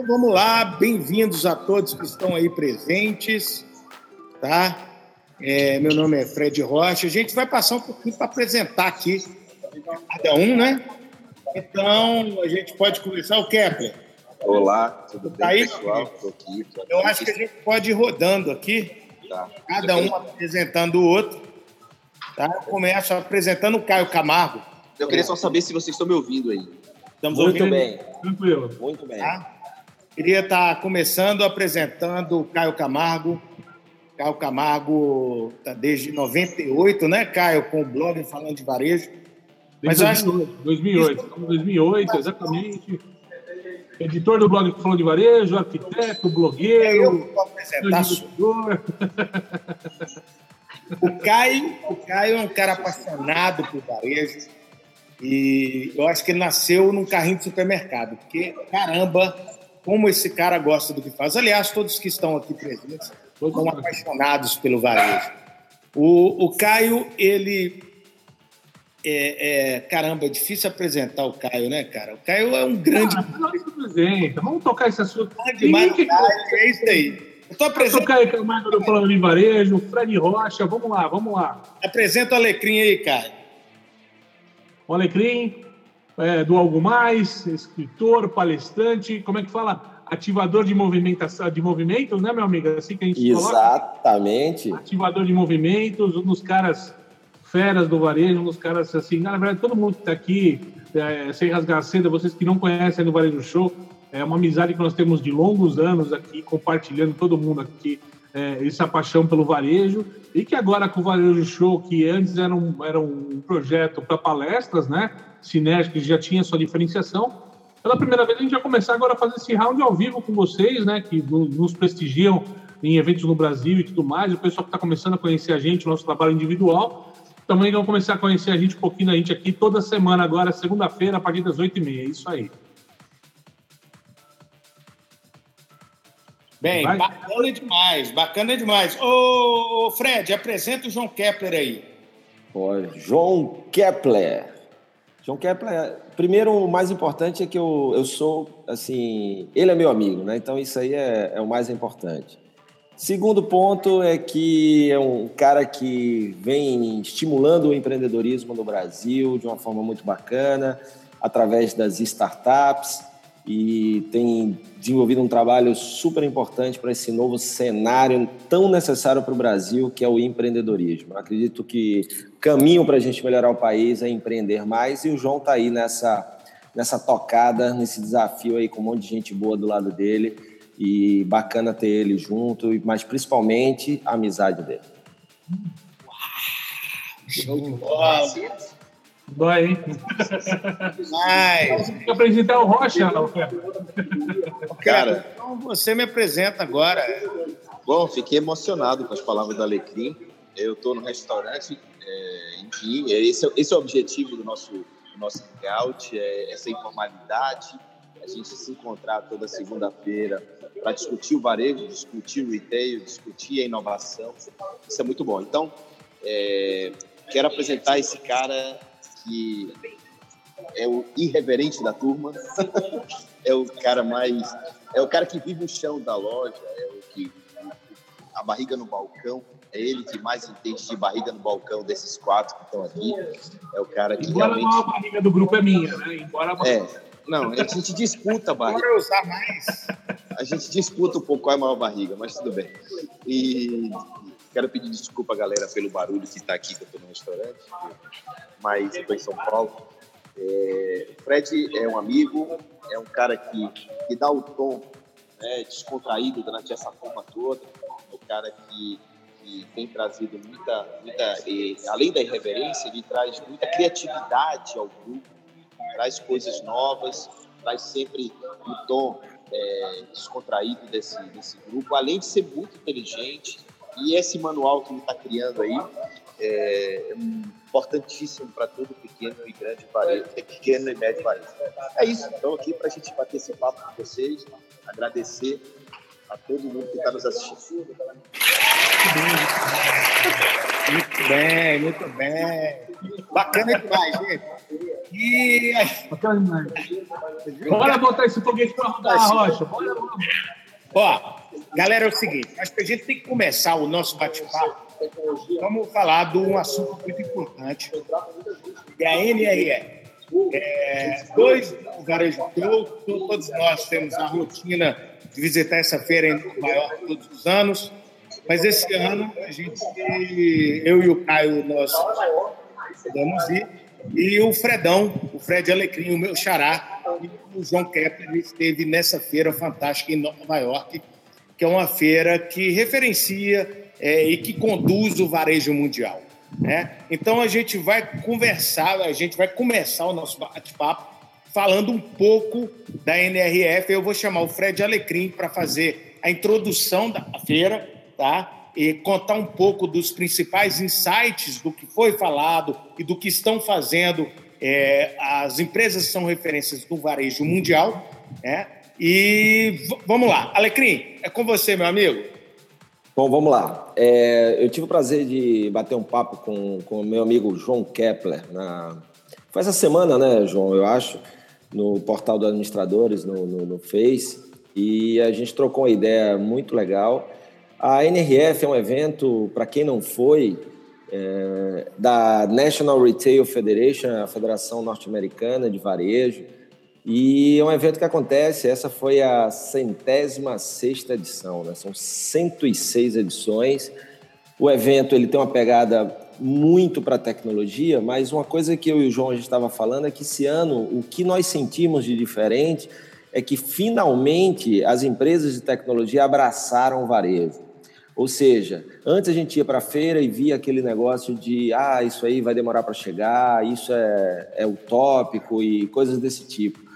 Então vamos lá, bem-vindos a todos que estão aí presentes, tá? É, meu nome é Fred Rocha. A gente vai passar um pouquinho para apresentar aqui cada um, né? Então a gente pode começar o Kepler. Olá, tudo tá bem, aí? pessoal? Tô aqui, tô aqui. Eu acho que a gente pode ir rodando aqui, Tá. cada um apresentando o outro. Tá? Eu começo apresentando o Caio Camargo. Eu queria só saber se vocês estão me ouvindo aí. Estamos Muito ouvindo? bem, Tranquilo. muito bem. Tá? Queria estar começando apresentando o Caio Camargo. Caio Camargo está desde 98, né, Caio, com o blog Falando de Varejo. Mas Desde eu acho 2008, 2008, estamos em 2008, exatamente. Editor do blog Falou de Varejo, arquiteto, É eu blogueiro, que vou apresentar. O Caio, o Caio é um cara apaixonado por varejo e eu acho que ele nasceu num carrinho de supermercado, porque, caramba, como esse cara gosta do que faz. Aliás, todos que estão aqui presentes são apaixonados pelo varejo. O, o Caio, ele... É, é- caramba, é difícil apresentar o Caio, né, cara? O Caio é um grande... Ah, não se apresenta. Vamos tocar esse assunto. grande que- Caio, é isso aí. Eu tô apresentando, tocar aí Camargo do Falando de Varejo, Fred Rocha, vamos lá, vamos lá. apresenta o Alecrim aí, Caio. O Alecrim, é, do Algo Mais, escritor, palestrante, como é que fala? Ativador de movimentação, de movimentos, né, meu amigo? Assim que a gente coloca. Exatamente. ativador de movimentos, um dos caras feras do varejo, um dos caras assim, na verdade, todo mundo que está aqui, é, sem rasgar a seda, vocês que não conhecem do Varejo Show, é uma amizade que nós temos de longos anos aqui, compartilhando todo mundo aqui é, essa paixão pelo varejo, e que agora com o Varejo Show, que antes era um, era um projeto para palestras, né, que já tinha sua diferenciação, pela primeira vez a gente vai começar agora a fazer esse round ao vivo com vocês, né, que no- nos prestigiam em eventos no Brasil e tudo mais, o pessoal que está começando a conhecer a gente, o nosso trabalho individual, também vão começar a conhecer a gente um pouquinho da gente aqui toda semana agora, segunda-feira, a partir das 8h30, é isso aí. Bem, Vai. bacana demais, bacana demais. Ô, Fred, apresenta o João Kepler aí. Ó, João Kepler. João Kepler, primeiro, o mais importante é que eu, eu sou, assim, ele é meu amigo, né? Então isso aí é, é o mais importante. Segundo ponto é que é um cara que vem estimulando o empreendedorismo no Brasil de uma forma muito bacana, através das startups, e tem desenvolvido um trabalho super importante para esse novo cenário tão necessário para o Brasil, que é o empreendedorismo. Acredito que caminho para a gente melhorar o país é empreender mais, e o João está aí nessa, nessa tocada, nesse desafio aí com um monte de gente boa do lado dele, e bacana ter ele junto, mas principalmente a amizade dele. Show de bola. Dói, hein? Tem que apresentar o Rocha, não, cara. Cara, Então você me apresenta agora. bom, fiquei emocionado com as palavras do Alecrim. Eu estou no restaurante, é, enfim, é esse, é- esse é o objetivo do nosso, do nosso hangout, é essa informalidade, a gente se encontrar toda segunda-feira para discutir o varejo, discutir o retail, discutir a inovação. Isso é muito bom. Então, é, quero apresentar esse cara que é o irreverente da turma, é o cara mais, é o cara que vive o chão da loja, é o que a barriga no balcão, é ele que mais entende de barriga no balcão desses quatro que estão aqui, é o cara que Embora a realmente maior barriga do grupo é minha, né? Embora a é, não, a gente disputa a barriga, Bora usar mais. a gente disputa um pouco qual é a maior barriga, mas tudo bem. E quero pedir desculpa, galera, pelo barulho que está aqui, que eu estou no restaurante, mas estou em São Paulo. É, Fred é um amigo, é um cara que, que dá o tom né, descontraído durante essa forma toda, é o cara que, que tem trazido muita, muita e, além da irreverência, ele traz muita criatividade ao grupo, traz coisas novas, traz sempre o tom é, descontraído desse, desse grupo, além de ser muito inteligente. E esse manual que ele está criando aí é, é importantíssimo para todo pequeno e grande varejo, pequeno e médio varejo. É isso. Então, aqui para a gente bater esse papo com vocês, agradecer a todo mundo que está nos assistindo. Muito bem, muito bem. Bacana demais, gente. E Bora botar esse foguete para rodar a rocha. Bora, Ó, galera, é o seguinte: acho que a gente tem que começar o nosso bate-papo. Vamos falar de um assunto muito importante, que é a NRE. É, dois varejo eu, todos nós temos a rotina de visitar essa feira em York todos os anos, mas esse ano a gente, eu e o Caio, nós podemos ir, e o Fredão, o Fred Alecrim, o meu xará, e o João Kepler esteve nessa feira fantástica em Nova York, que é uma feira que referencia é, e que conduz o varejo mundial. Né? Então a gente vai conversar, a gente vai começar o nosso bate-papo falando um pouco da NRF. Eu vou chamar o Fred Alecrim para fazer a introdução da feira, tá? E contar um pouco dos principais insights do que foi falado e do que estão fazendo é, as empresas que são referências do varejo mundial, né? E vamos lá, Alecrim, é com você, meu amigo. Bom, vamos lá. É, eu tive o prazer de bater um papo com o meu amigo João Kepler. Na... Foi essa semana, né, João, eu acho, no portal dos administradores, no, no, no Face, e a gente trocou uma ideia muito legal. A NRF é um evento, para quem não foi, é, da National Retail Federation, a Federação Norte-Americana de Varejo, e é um evento que acontece, essa foi a centésima sexta edição, né? são 106 edições. O evento ele tem uma pegada muito para a tecnologia, mas uma coisa que eu e o João a gente estava falando é que esse ano o que nós sentimos de diferente é que finalmente as empresas de tecnologia abraçaram o varejo. Ou seja, antes a gente ia para a feira e via aquele negócio de ah, isso aí vai demorar para chegar, isso é, é utópico e coisas desse tipo.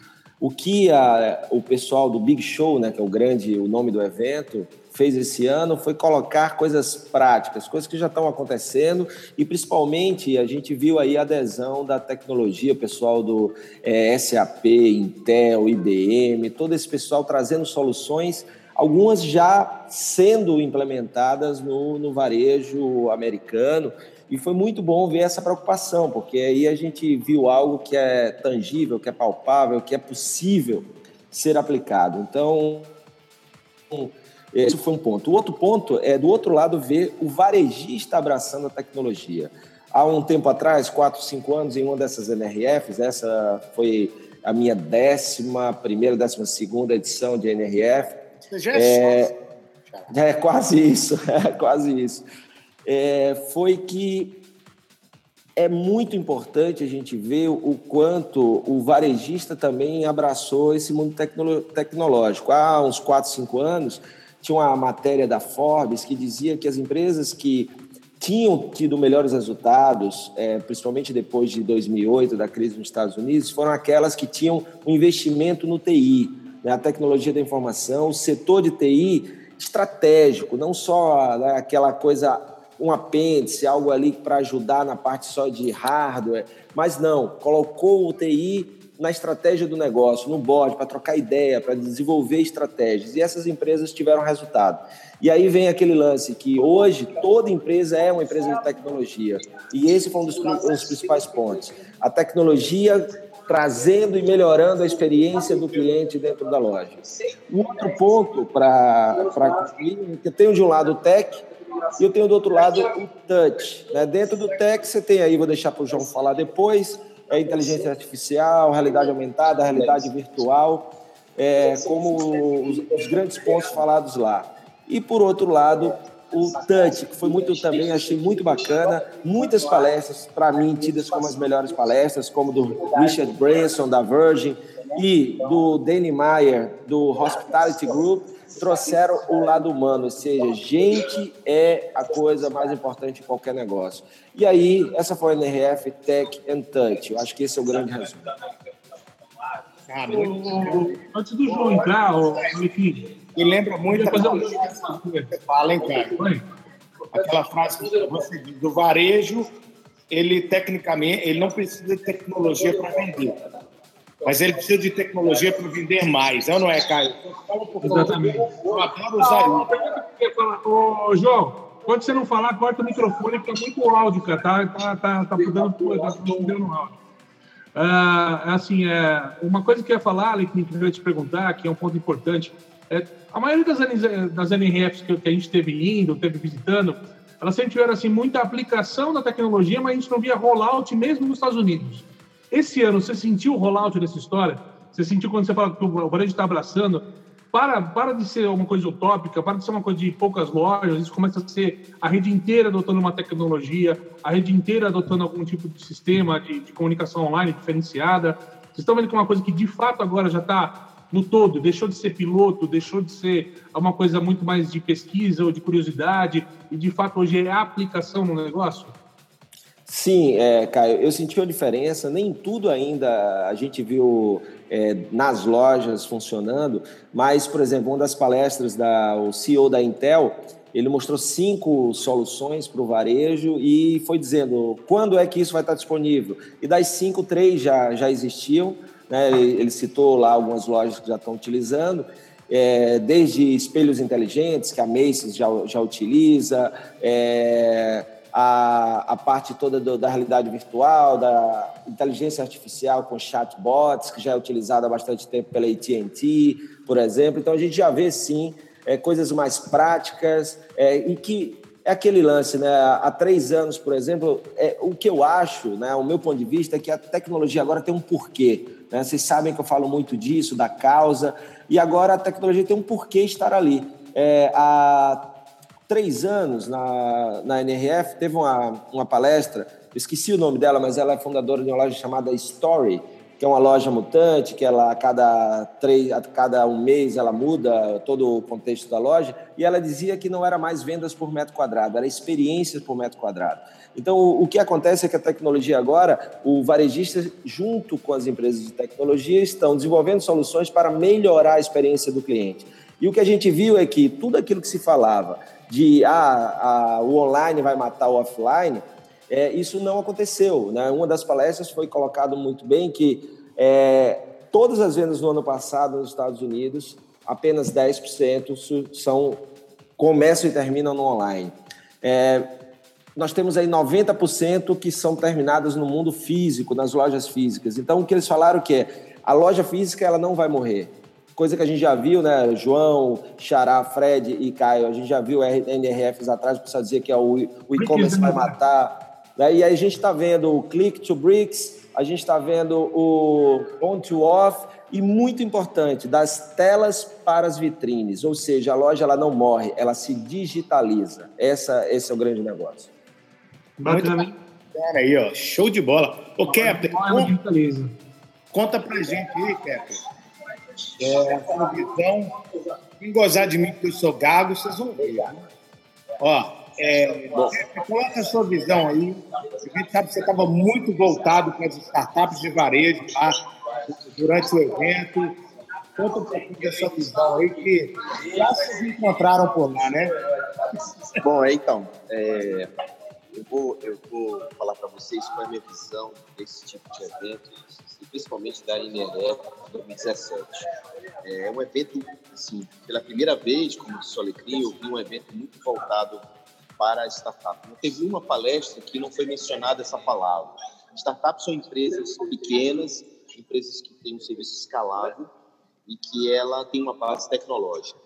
O que a, o pessoal do Big Show, né, que é o grande o nome do evento, fez esse ano foi colocar coisas práticas, coisas que já estão acontecendo e principalmente a gente viu aí a adesão da tecnologia, pessoal do é, SAP, Intel, IBM, todo esse pessoal trazendo soluções, algumas já sendo implementadas no, no varejo americano e foi muito bom ver essa preocupação, porque aí a gente viu algo que é tangível, que é palpável, que é possível ser aplicado. Então, esse foi um ponto. O outro ponto é, do outro lado, ver o varejista abraçando a tecnologia. Há um tempo atrás, quatro, cinco anos, em uma dessas NRFs, essa foi a minha décima primeira, décima segunda edição de NRF. Já é, é, é quase isso, é quase isso é, foi que é muito importante a gente ver o quanto o varejista também abraçou esse mundo tecno tecnológico. Há uns 4, 5 anos, tinha uma matéria da Forbes que dizia que as empresas que tinham tido melhores resultados, é, principalmente depois de 2008, da crise nos Estados Unidos, foram aquelas que tinham um investimento no TI, né, a tecnologia da informação, o setor de TI estratégico, não só né, aquela coisa um apêndice, algo ali para ajudar na parte só de hardware, mas não, colocou o TI na estratégia do negócio, no board, para trocar ideia, para desenvolver estratégias. E essas empresas tiveram resultado. E aí vem aquele lance que hoje toda empresa é uma empresa de tecnologia. E esse foi um dos, um dos principais pontos. A tecnologia trazendo e melhorando a experiência do cliente dentro da loja. Um outro ponto para que eu tenho de um lado o tech, e eu tenho do outro lado o touch. Né? Dentro do tech, você tem aí, vou deixar para o João falar depois, a inteligência artificial, realidade aumentada, realidade virtual, é, como os, os grandes pontos falados lá. E, por outro lado, o Touch, que foi muito também, achei muito bacana. Muitas palestras, para mim, tidas como as melhores palestras, como do Richard Branson, da Virgin, e do Danny Meyer, do Hospitality Group trouxeram o lado humano, ou seja, gente é a coisa mais importante em qualquer negócio. E aí, essa foi a NRF Tech and Touch. Eu acho que esse é o grande resumo. Ah. Antes do João entrar, enfim. Me lembra muito a um... fala, hein, cara? Aquela frase que você diz, do varejo, ele tecnicamente, ele não precisa de tecnologia para vender mas ele precisa de tecnologia para vender mais, é não é, Caio? Exatamente. Eu adoro usar isso. Ô, João, quando você não falar, corta o microfone, fica é muito áudio, cara. Tá, tá, tá, tá mudando tudo, tá mudando áudio. Ah, é assim, é, uma coisa que eu ia falar, Ale, que eu ia te perguntar, que é um ponto importante, é, a maioria das, das NRFs que, que a gente teve indo, teve visitando, elas sempre tiveram assim, muita aplicação da tecnologia, mas a gente não via rollout mesmo nos Estados Unidos. Esse ano, você sentiu o rollout dessa história? Você sentiu quando você fala que o varejo está abraçando? Para, para de ser uma coisa utópica, para de ser uma coisa de poucas lojas, isso começa a ser a rede inteira adotando uma tecnologia, a rede inteira adotando algum tipo de sistema de, de comunicação online diferenciada. Vocês estão vendo que é uma coisa que de fato agora já está no todo, deixou de ser piloto, deixou de ser uma coisa muito mais de pesquisa ou de curiosidade, e de fato hoje é aplicação no negócio? Sim, é, Caio, eu senti uma diferença. Nem tudo ainda a gente viu é, nas lojas funcionando, mas, por exemplo, uma das palestras da o CEO da Intel, ele mostrou cinco soluções para o varejo e foi dizendo quando é que isso vai estar disponível. E das cinco, três já, já existiam. Né? Ele citou lá algumas lojas que já estão utilizando. É, desde espelhos inteligentes, que a Macy's já, já utiliza, é, a, a parte toda do, da realidade virtual, da inteligência artificial com chatbots, que já é utilizada há bastante tempo pela AT&T, por exemplo. Então, a gente já vê, sim, é, coisas mais práticas é, e que é aquele lance, né? Há três anos, por exemplo, é, o que eu acho, né, o meu ponto de vista, é que a tecnologia agora tem um porquê. Né? Vocês sabem que eu falo muito disso, da causa, e agora a tecnologia tem um porquê estar ali. É, três anos na, na NRF, teve uma, uma palestra, esqueci o nome dela, mas ela é fundadora de uma loja chamada Story, que é uma loja mutante, que ela a cada três, a cada um mês ela muda todo o contexto da loja, e ela dizia que não era mais vendas por metro quadrado, era experiências por metro quadrado. Então, o que acontece é que a tecnologia agora, o varejista, junto com as empresas de tecnologia, estão desenvolvendo soluções para melhorar a experiência do cliente. E o que a gente viu é que tudo aquilo que se falava de ah, a, o online vai matar o offline, é, isso não aconteceu. Né? Uma das palestras foi colocado muito bem que é, todas as vendas no ano passado nos Estados Unidos, apenas 10% são começam e terminam no online. É, nós temos aí 90% que são terminadas no mundo físico, nas lojas físicas. Então, o que eles falaram que é a loja física ela não vai morrer coisa que a gente já viu, né? João, Xará, Fred e Caio, a gente já viu NRFs atrás, precisa dizer que é o, o e-commerce vai matar. Né? E aí a gente está vendo o click to bricks, a gente está vendo o on to off e muito importante, das telas para as vitrines, ou seja, a loja ela não morre, ela se digitaliza. Essa, esse é o grande negócio. Bacana, hein? Cara aí, ó, show de bola. Ô, Kepler, conta, conta pra gente aí, Kepler é, visão. Quem gozar de mim que eu sou gago, vocês vão ver. Né? Ó, é, coloca a sua visão aí. A gente sabe que você estava muito voltado para as startups de varejo tá? durante o evento. Conta um pouquinho da sua visão aí, que já vocês encontraram por lá, né? Bom, então, é, eu, vou, eu vou falar para vocês qual é a minha visão desse tipo de evento principalmente da INRE 2017. É um evento, assim, pela primeira vez, como disse o Alecrim, eu vi um evento muito voltado para a startup. Não teve uma palestra que não foi mencionada essa palavra. Startups são empresas pequenas, empresas que têm um serviço escalável e que ela tem uma base tecnológica.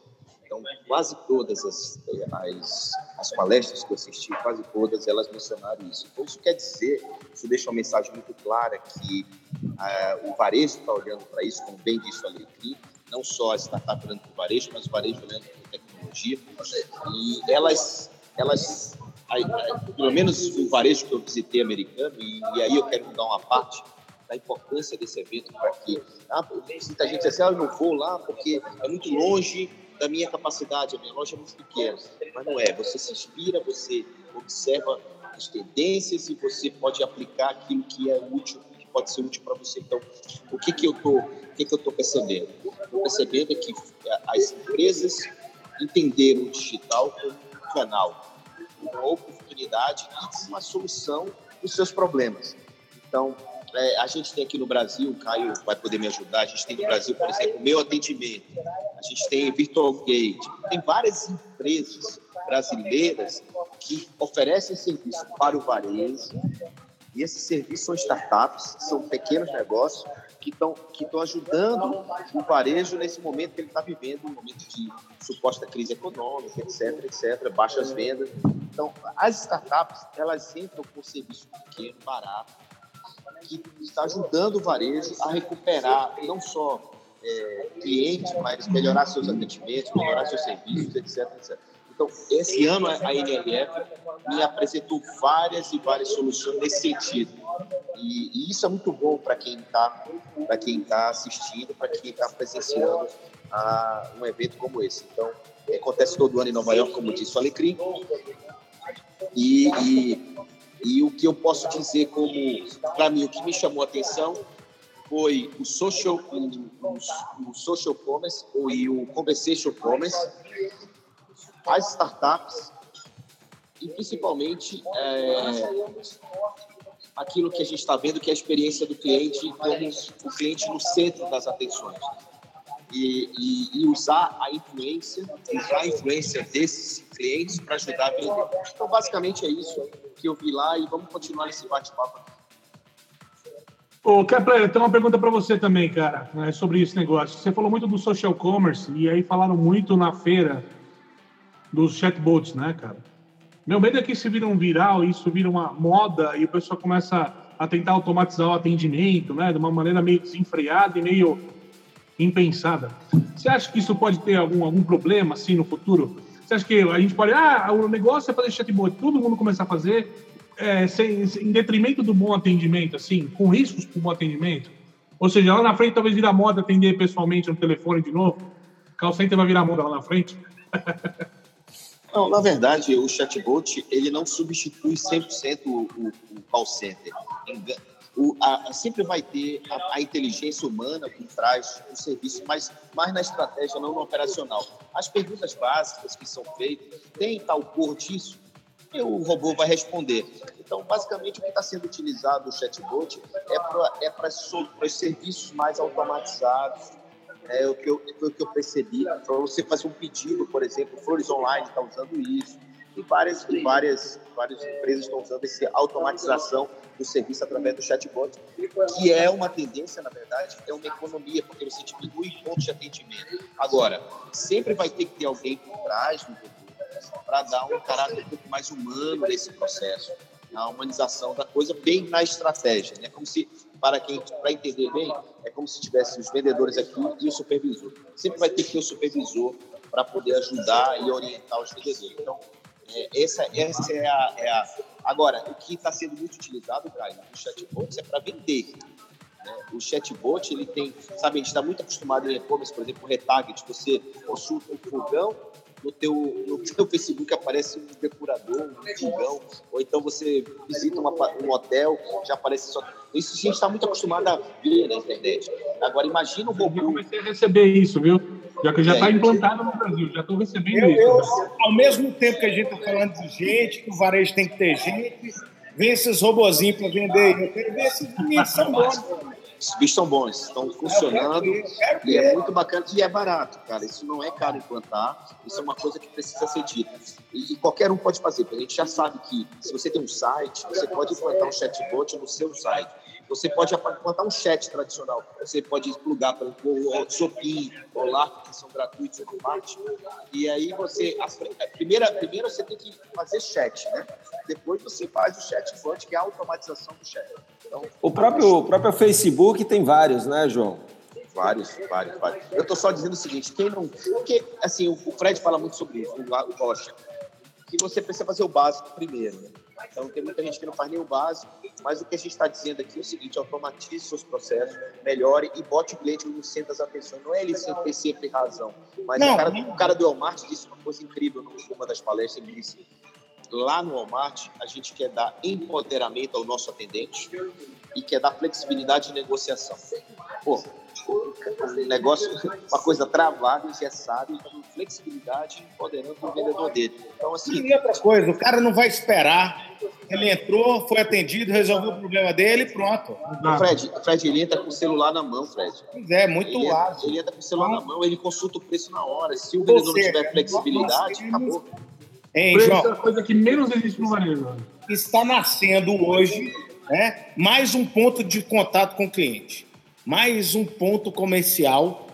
Então, quase todas as, as, as, palestras que eu assisti, quase todas elas mencionaram isso. Então, isso quer dizer, isso deixa uma mensagem muito clara que uh, o varejo está olhando para isso, como bem disse o Alecrim, não só a startup olhando para o varejo, mas o varejo olhando para a tecnologia. E elas, elas pelo menos o varejo que eu visitei americano, e, e aí eu quero dar uma parte da importância desse evento para que ah, muita gente diz assim, ah, eu não vou lá porque é muito longe, da minha capacidade, a minha loja é muito pequena. Mas não é. Você se inspira, você observa as tendências e você pode aplicar aquilo que é útil, que pode ser útil para você. Então, o que que eu tô, o que que eu tô percebendo? Estou percebendo é que as empresas entenderam o digital como um canal, uma oportunidade uma solução os seus problemas. Então, é, a gente tem aqui no Brasil, o Caio vai poder me ajudar, a gente tem no Brasil, por exemplo, meu atendimento, a gente tem Virtual Gate, tem várias empresas brasileiras que oferecem serviço para o varejo. E esses serviços são startups, são pequenos negócios que estão que ajudando o varejo nesse momento que ele está vivendo, um momento de suposta crise econômica, etc, etc, baixas vendas. Então, as startups, elas entram com serviço pequeno, barato, que está ajudando o varejo a recuperar não só é, clientes, mas melhorar seus atendimentos, melhorar seus serviços, etc, etc. Então, esse ano a NRF me apresentou várias e várias soluções nesse sentido. E, e isso é muito bom para quem está para quem está assistindo, para quem está presenciando a, um evento como esse. Então, acontece todo ano em Nova York, como disse o Alecrim. E, e, e o que eu posso dizer como, para mim, o que me chamou a atenção foi o social, o, o, social commerce e o conversation commerce, as startups e principalmente é, aquilo que a gente está vendo, que é a experiência do cliente como o cliente no centro das atenções. E, e, e usar a influência, usar a influência desses clientes para ajudar a vender. Então, basicamente é isso que eu vi lá e vamos continuar esse bate-papo Ô, Kepler, tem uma pergunta para você também, cara, né, sobre esse negócio. Você falou muito do social commerce e aí falaram muito na feira dos chatbots, né, cara? Meu medo é que isso vira um viral, isso vira uma moda e o pessoal começa a tentar automatizar o atendimento, né, de uma maneira meio desenfreada e meio impensada. Você acha que isso pode ter algum, algum problema, assim, no futuro? Você acha que a gente pode, ah, o negócio é fazer chatbot, todo mundo começar a fazer, é, sem, em detrimento do bom atendimento, assim, com riscos para o bom atendimento? Ou seja, lá na frente talvez vira moda atender pessoalmente no telefone de novo? Call center vai virar moda lá na frente? Não, na verdade, o chatbot ele não substitui 100% o, o, o call center. O, a, sempre vai ter a, a, inteligência humana por trás do serviço, mas mais na estratégia, não no operacional. As perguntas básicas que são feitas, tem tal cor disso? E o robô vai responder. Então, basicamente, o que está sendo utilizado o chatbot é para é os serviços mais automatizados, é o que eu, o que eu percebi. Para você fazer um pedido, por exemplo, Flores Online está usando isso. E várias, várias, várias empresas estão usando essa automatização do serviço através do chatbot, que é uma tendência, na verdade, é uma economia, porque você diminui pontos de atendimento. Agora, sempre vai ter que ter alguém por trás do para dar um caráter um pouco mais humano nesse processo, a humanização da coisa bem na estratégia, né? Como se para quem para entender bem, é como se tivesse os vendedores aqui e o supervisor. Sempre vai ter que ter o supervisor para poder ajudar e orientar os vendedores. Então, é, essa, essa é, a, é a. Agora, o que está sendo muito utilizado, Caio, no chatbot é para vender. Né? O chatbot, ele tem. Sabe, a gente está muito acostumado em e-commerce, por exemplo, o retarget. Você consulta um fogão no teu, no teu Facebook aparece um depurador, um fogão, ou então você visita uma, um hotel, já aparece só. Isso a gente está muito acostumado a ver na internet. Agora, imagina o robô. Eu comecei a receber isso, viu? Já que já está é, implantado no Brasil, já estou recebendo eu, isso. Eu, ao mesmo tempo que a gente está falando de gente, que o varejo tem que ter gente, vem esses robozinhos para vender. Eu quero ver esses meninos são bons. Os bichos são bons, estão funcionando e é muito bacana e é barato, cara. Isso não é caro implantar, isso é uma coisa que precisa ser dita. E, e qualquer um pode fazer, porque a gente já sabe que se você tem um site, você pode implantar um chatbot no seu site. Você pode implantar um chat tradicional, você pode plugar para o Zopin, o LARP, que são gratuitos no marketing. E aí você, a, primeira, primeiro você tem que fazer chat, né? Depois você faz o chatbot, que é a automatização do chat. Então, o próprio, o próprio Facebook tem vários, né, João? Vários, vários, vários. Eu estou só dizendo o seguinte, quem não... Porque, assim, o Fred fala muito sobre isso, o Rocha, que você precisa fazer o básico primeiro, né? Então, tem muita gente que não faz nem o básico, mas o que a gente está dizendo aqui é o seguinte: automatize seus processos, melhore e bote o cliente no centro das atenções. Não é ele sem ter sempre razão, mas o cara, o cara do Walmart disse uma coisa incrível numa das palestras: ele disse, lá no Walmart, a gente quer dar empoderamento ao nosso atendente e quer dar flexibilidade de negociação. Pô, um negócio, uma coisa travada, engessada, então flexibilidade empoderando o vendedor dele. Então, assim. E outra coisa, o cara não vai esperar. Ele entrou, foi atendido, resolveu o problema dele pronto. Fred, Fred, ele entra com o celular na mão, Fred. Pois é, muito ele ágil. Ele entra com o celular na mão, ele consulta o preço na hora. Se o vendedor não tiver flexibilidade, acabou. Hein, João? É a coisa que menos existe no varejo. Está nascendo hoje né? mais um ponto de contato com o cliente, mais um ponto comercial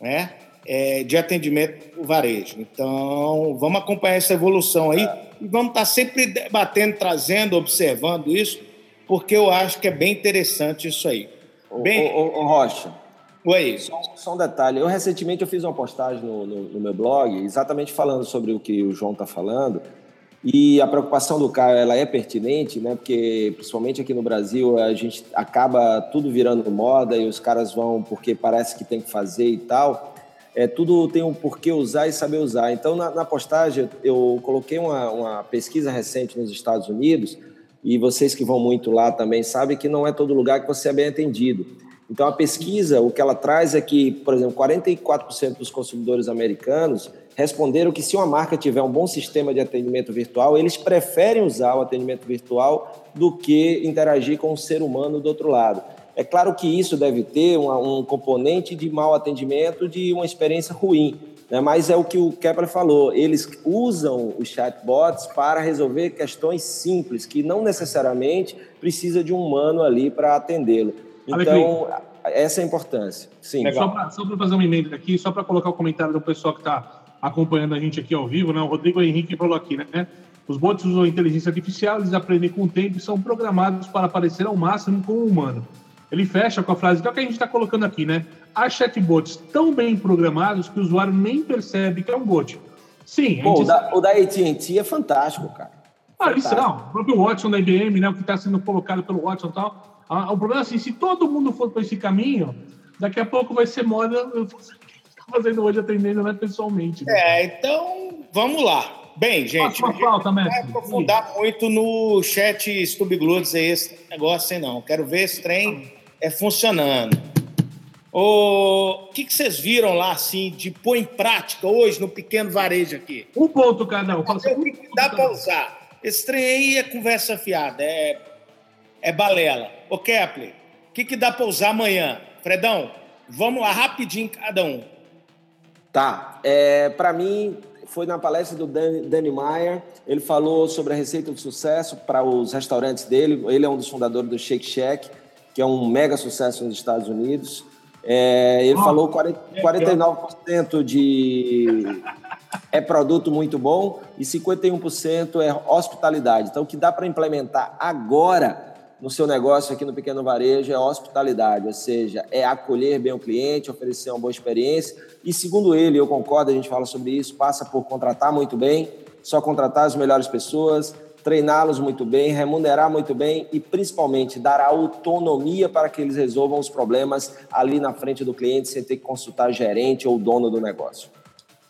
né? É, de atendimento no varejo. Então, vamos acompanhar essa evolução aí e vamos estar sempre debatendo, trazendo, observando isso, porque eu acho que é bem interessante isso aí. Bem... Ô, ô, ô Rocha, Oi. Só, só, um detalhe. Eu recentemente eu fiz uma postagem no, no, no meu blog, exatamente falando sobre o que o João está falando. E a preocupação do Caio ela é pertinente, né? Porque principalmente aqui no Brasil a gente acaba tudo virando moda e os caras vão porque parece que tem que fazer e tal. É, tudo tem um porquê usar e saber usar. Então, na, na postagem, eu coloquei uma, uma pesquisa recente nos Estados Unidos, e vocês que vão muito lá também sabem que não é todo lugar que você é bem atendido. Então, a pesquisa, o que ela traz é que, por exemplo, 44% dos consumidores americanos responderam que se uma marca tiver um bom sistema de atendimento virtual, eles preferem usar o atendimento virtual do que interagir com o ser humano do outro lado. É claro que isso deve ter um, um componente de mau atendimento, de uma experiência ruim, né? mas é o que o Kepler falou, eles usam os chatbots para resolver questões simples, que não necessariamente precisa de um humano ali para atendê-lo. Então, essa é a importância. Sim. Só para fazer uma emenda aqui, só para colocar o comentário do pessoal que está acompanhando a gente aqui ao vivo, né? O Rodrigo Henrique falou aqui, né? Os bots usam inteligência artificial, eles aprendem com o tempo e são programados para parecer ao máximo com o humano. Ele fecha com a frase, que é o que a gente está colocando aqui, né? Há chatbots tão bem programados que o usuário nem percebe que é um bot. Sim. Pô, o, da, o da AT&T é fantástico, cara. Ah, isso não. O próprio Watson da IBM, né? O que está sendo colocado pelo Watson e tal ah, o problema é assim, se todo mundo for para esse caminho, daqui a pouco vai ser moda estou fazendo hoje atendendo né, pessoalmente. Né? É, então vamos lá. Bem, gente, Uma falta, não vai aprofundar muito no chat Stubgludes esse negócio aí, não. Quero ver esse trem é funcionando. O que, que vocês viram lá, assim, de pôr em prática hoje no pequeno varejo aqui? Um ponto cada um. O que, que dá para usar? Esse trem aí é conversa fiada, é é balela. Ô Kepler, o que, que dá para usar amanhã? Fredão, vamos lá rapidinho cada um. Tá. É, para mim, foi na palestra do Danny, Danny Meyer. Ele falou sobre a receita de sucesso para os restaurantes dele. Ele é um dos fundadores do Shake Shack, que é um mega sucesso nos Estados Unidos. É, ele oh, falou 40, 49% de é produto muito bom e 51% é hospitalidade. Então, o que dá para implementar agora no seu negócio aqui no pequeno varejo é hospitalidade, ou seja, é acolher bem o cliente, oferecer uma boa experiência. E segundo ele, eu concordo, a gente fala sobre isso, passa por contratar muito bem, só contratar as melhores pessoas, treiná-los muito bem, remunerar muito bem e principalmente dar autonomia para que eles resolvam os problemas ali na frente do cliente sem ter que consultar gerente ou dono do negócio.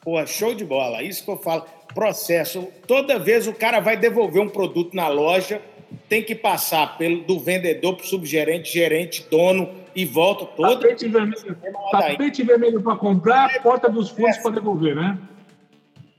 Pô, show de bola, isso que eu falo. Processo. Toda vez o cara vai devolver um produto na loja, tem que passar pelo, do vendedor para o subgerente, gerente, dono e volta todo. Tapete vermelho, tapete vermelho para comprar, porta dos fundos para devolver, né?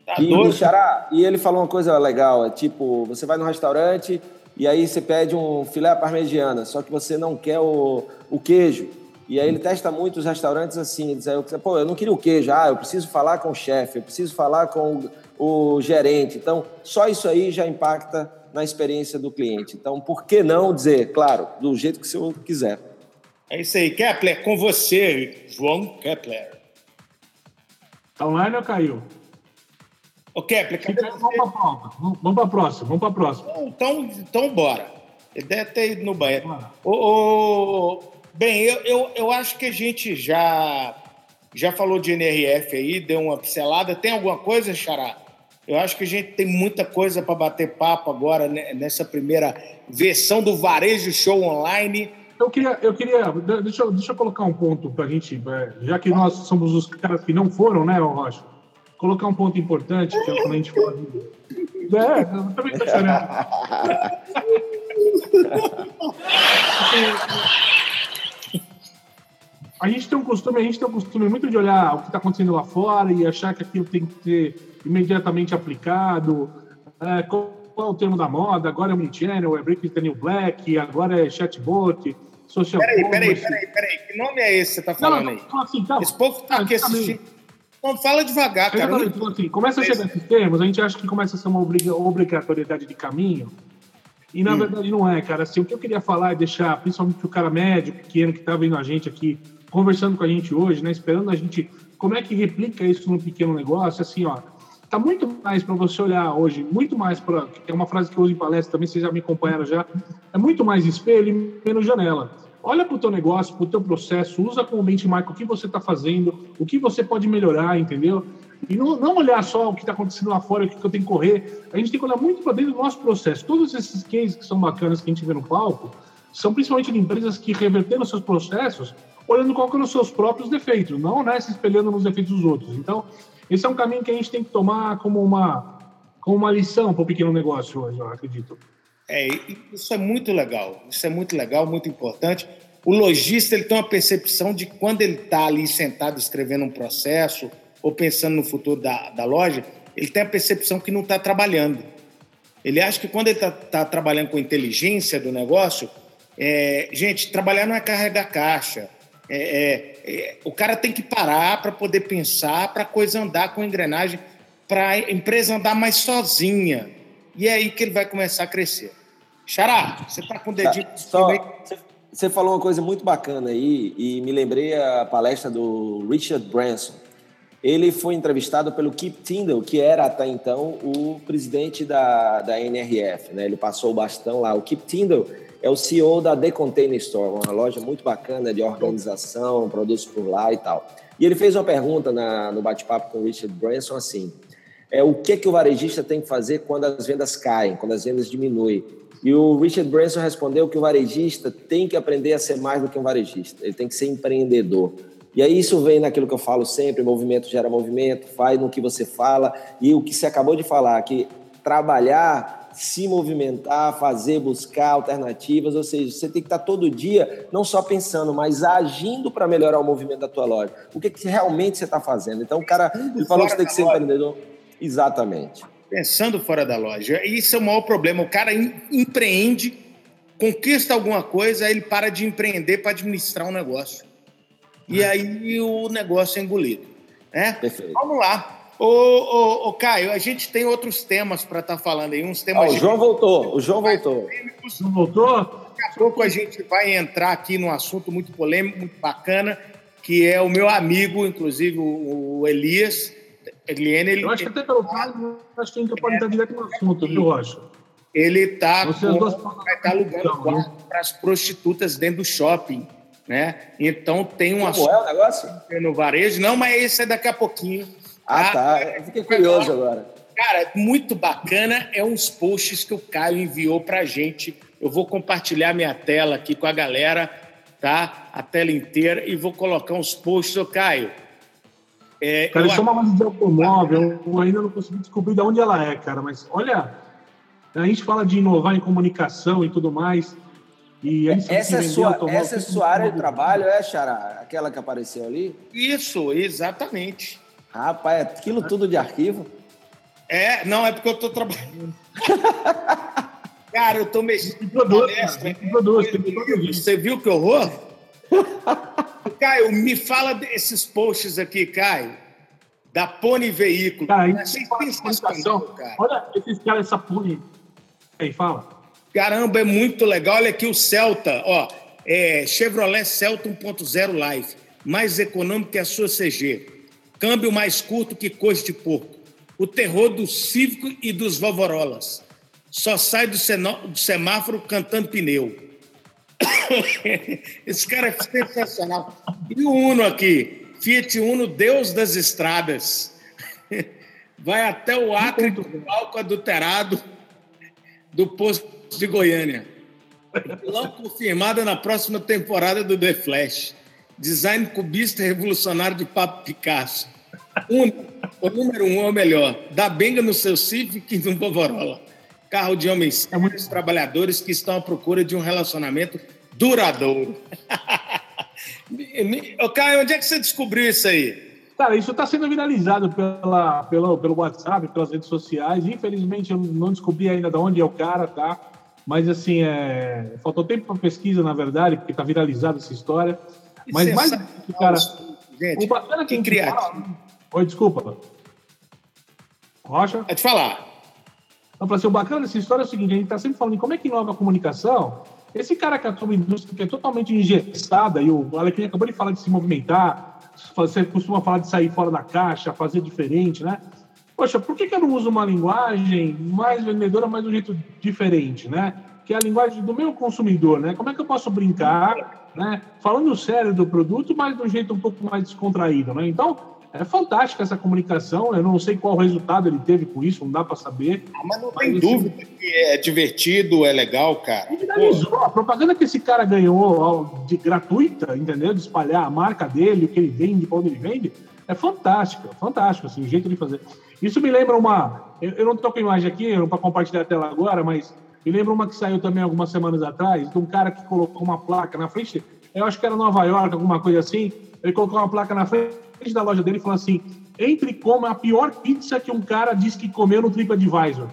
Tá e, Xará, e ele falou uma coisa legal, é tipo, você vai no restaurante e aí você pede um filé parmegiana, só que você não quer o, o queijo. E aí ele testa muito os restaurantes assim, ele diz, pô, eu não queria o queijo, ah, eu preciso falar com o chefe, eu preciso falar com o, o gerente. Então, só isso aí já impacta na experiência do cliente. Então, por que não dizer, claro, do jeito que o senhor quiser? É isso aí. Kepler, com você, João Kepler. Tá online ou caiu? Ô, Kepler, cadê você? Vamos para a próxima. Vamos para a próxima. Vamos para a próxima. Então, então, bora. Ele deve ter ido no banheiro. Ô, bem, eu, eu, eu acho que a gente já, já falou de NRF aí, deu uma pincelada. Tem alguma coisa, Xará? Eu acho que a gente tem muita coisa para bater papo agora né, nessa primeira versão do Varejo Show Online. Eu queria, eu queria deixa, eu, deixa eu colocar um ponto para a gente, é, já que nós somos os caras que não foram, né, Rocha? Colocar um ponto importante, que é quando a gente fala. É, eu também estou chorando. a gente tem um costume, a gente tem um costume muito de olhar o que está acontecendo lá fora e achar que aquilo tem que ser imediatamente aplicado. É, qual, é o termo da moda? Agora é Omnichannel, é Break the New Black, agora é chatbot, social Peraí, peraí, peraí, peraí. Que nome é esse que você está falando não, aí? Não, assim, tá, Esse povo está aqui assistindo. Não, fala devagar, cara. Não... Então, assim, começa a chegar esses termos, a gente acha que começa a ser uma obrigatoriedade de caminho, E na hum. verdade não é, cara. Assim, o que eu queria falar é deixar, principalmente o cara médio, pequeno, que está vendo a gente aqui, conversando com a gente hoje, né? Esperando a gente. Como é que replica isso num pequeno negócio? Assim, ó, tá muito mais para você olhar hoje, muito mais para. É uma frase que eu uso em palestra também, vocês já me acompanharam já. É muito mais espelho e menos janela. Olha para o teu negócio, para o teu processo, usa como benchmark o que você está fazendo, o que você pode melhorar, entendeu? E não, não olhar só o que está acontecendo lá fora, o que, que eu tenho que correr. A gente tem que olhar muito para dentro do nosso processo. Todos esses cases que são bacanas que a gente vê no palco são principalmente de empresas que reverteram seus processos olhando qual que são os seus próprios defeitos, não né, se espelhando nos defeitos dos outros. Então, esse é um caminho que a gente tem que tomar como uma, como uma lição para o pequeno negócio hoje, eu acredito. É, isso é muito legal, isso é muito legal, muito importante. O lojista ele tem uma percepção de quando ele está ali sentado escrevendo um processo ou pensando no futuro da, da loja, ele tem a percepção que não está trabalhando. Ele acha que quando ele está tá trabalhando com inteligência do negócio, é, gente, trabalhar não é carregar caixa. É, é, é o cara tem que parar para poder pensar, para a coisa andar com a engrenagem, para a empresa andar mais sozinha. E é aí que ele vai começar a crescer. Xará, você está com o dedinho... Tá, só, você falou uma coisa muito bacana aí e me lembrei a palestra do Richard Branson. Ele foi entrevistado pelo Kip Tindall, que era até então o presidente da, da NRF. Né? Ele passou o bastão lá. O Kip Tindall é o CEO da The Container Store, uma loja muito bacana de organização, produtos por lá e tal. E ele fez uma pergunta na, no bate-papo com o Richard Branson assim, é o que, que o varejista tem que fazer quando as vendas caem, quando as vendas diminuem? E o Richard Branson respondeu que o varejista tem que aprender a ser mais do que um varejista, ele tem que ser empreendedor. E aí isso vem naquilo que eu falo sempre, movimento gera movimento, faz no que você fala, e o que você acabou de falar, que trabalhar, se movimentar, fazer, buscar alternativas, ou seja, você tem que estar todo dia não só pensando, mas agindo para melhorar o movimento da tua loja. O que, que realmente você está fazendo? Então o cara ele falou que você tem que ser empreendedor. Exatamente pensando fora da loja. Isso é o maior problema. O cara empreende, conquista alguma coisa, aí ele para de empreender para administrar um negócio. E ah. aí o negócio é engolido. Né? Perfeito. Vamos lá. Ô, ô, ô, Caio, a gente tem outros temas para estar tá falando aí. Uns temas. o João voltou. O João voltou. O João voltou? Daqui a pouco a gente vai entrar aqui num assunto muito polêmico, muito bacana, que é o meu amigo, inclusive o Elias Eliane, ele, eu acho que até pelo caso, acho que a gente pode entrar direto no assunto, viu, Rocha? Ele está vai estar tá alugando quarto né? para as prostitutas dentro do shopping, né? Então tem um assunto. é o negócio? No varejo. Não, mas esse é daqui a pouquinho. Ah, tá. tá. Eu fiquei curioso agora. Cara, muito bacana. É uns posts que o Caio enviou para gente. Eu vou compartilhar minha tela aqui com a galera, tá? A tela inteira e vou colocar uns posts. Ô, Caio, é, cara, isso é uma loja de automóvel, eu ainda não consegui descobrir de onde ela é, cara, mas olha, a gente fala de inovar em comunicação e tudo mais. E essa é sua, essa é sua área de trabalho, é, Xará? Aquela que apareceu ali? Isso, exatamente. Rapaz, é aquilo tudo de arquivo? É, não, é porque eu estou trabalhando. Cara, eu estou mexendo. Tem produto, tem produto, tem produto. Você viu que horror? Caio, me fala desses posts aqui, Caio. Da Pony Veículo. Cara, Achei sensacional, cara. Olha esses caras, essa Pony. Aí, fala. Caramba, é muito legal. Olha aqui o Celta, ó. É Chevrolet Celta 1.0 Life. Mais econômico que a sua CG. Câmbio mais curto que coisa de porco. O terror do Cívico e dos Vovorolas. Só sai do, do semáforo cantando pneu. Esse cara é sensacional. E o Uno aqui, Fiat Uno, Deus das estradas. Vai até o Acre do palco adulterado do posto de Goiânia. Vilão confirmada na próxima temporada do The Flash. Design cubista revolucionário de Papo Picasso. Uno, o número um é o melhor. Dá benga no seu Civic e no Vovorola. Carro de homens é muitos trabalhadores que estão à procura de um relacionamento duradouro. Ô, Caio, onde é que você descobriu isso aí? Cara, isso está sendo viralizado pela, pela, pelo WhatsApp, pelas redes sociais. Infelizmente, eu não descobri ainda de onde é o cara, tá? Mas, assim, é... faltou tempo para pesquisa, na verdade, porque está viralizada essa história. Mas mais cara... Gente, o bacana é que, que criativo. Fala... Oi, desculpa. Rocha? Pode falar. Eu falei assim, o bacana dessa história é o seguinte, a gente está sempre falando como é que inova a comunicação. Esse cara que atua uma indústria que é totalmente engessada, e o Alecrim acabou de falar de se movimentar, você costuma falar de sair fora da caixa, fazer diferente, né? Poxa, por que, que eu não uso uma linguagem mais vendedora, mas de um jeito diferente, né? Que é a linguagem do meu consumidor, né? Como é que eu posso brincar, né? Falando sério do produto, mas de um jeito um pouco mais descontraído, né? Então, é fantástica essa comunicação. Eu não sei qual resultado ele teve com isso, não dá para saber. Ah, mas não mas tem dúvida que é divertido, é legal, cara. Ele finalizou. A propaganda que esse cara ganhou de gratuita, entendeu? De espalhar a marca dele, o que ele vende, para onde ele vende, é fantástico, fantástico, assim, o jeito de fazer. Isso me lembra uma. Eu não estou com a imagem aqui, não para compartilhar a tela agora, mas me lembra uma que saiu também algumas semanas atrás, de um cara que colocou uma placa na frente. Eu acho que era Nova York, alguma coisa assim. Ele colocou uma placa na frente frente da loja dele e assim: entre e coma a pior pizza que um cara disse que comeu no TripAdvisor.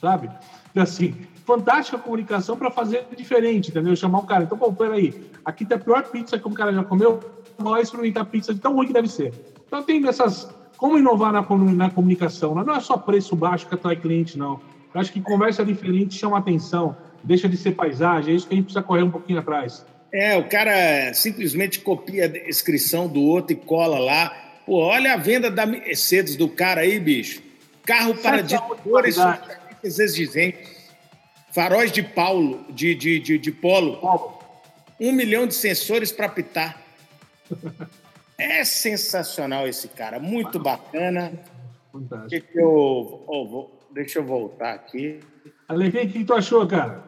Sabe? Então, assim, fantástica comunicação para fazer diferente, entendeu? Chamar um cara. Então, pô, peraí, aqui tem a pior pizza que um cara já comeu, vamos experimentar pizza de tão ruim que deve ser. Então, tem essas. Como inovar na, na comunicação? Não é só preço baixo que atrai cliente, não. Eu acho que conversa diferente chama atenção, deixa de ser paisagem, é isso que a gente precisa correr um pouquinho atrás. É, o cara simplesmente copia a descrição do outro e cola lá. Pô, olha a venda da Mercedes do cara aí, bicho. Carro para diretores exigentes. Faróis de Paulo, de, de, de, de polo. Um milhão de sensores para pitar. É sensacional esse cara, muito bacana. Que que eu, oh, vou, deixa eu voltar aqui. Alegria, o que tu achou, cara?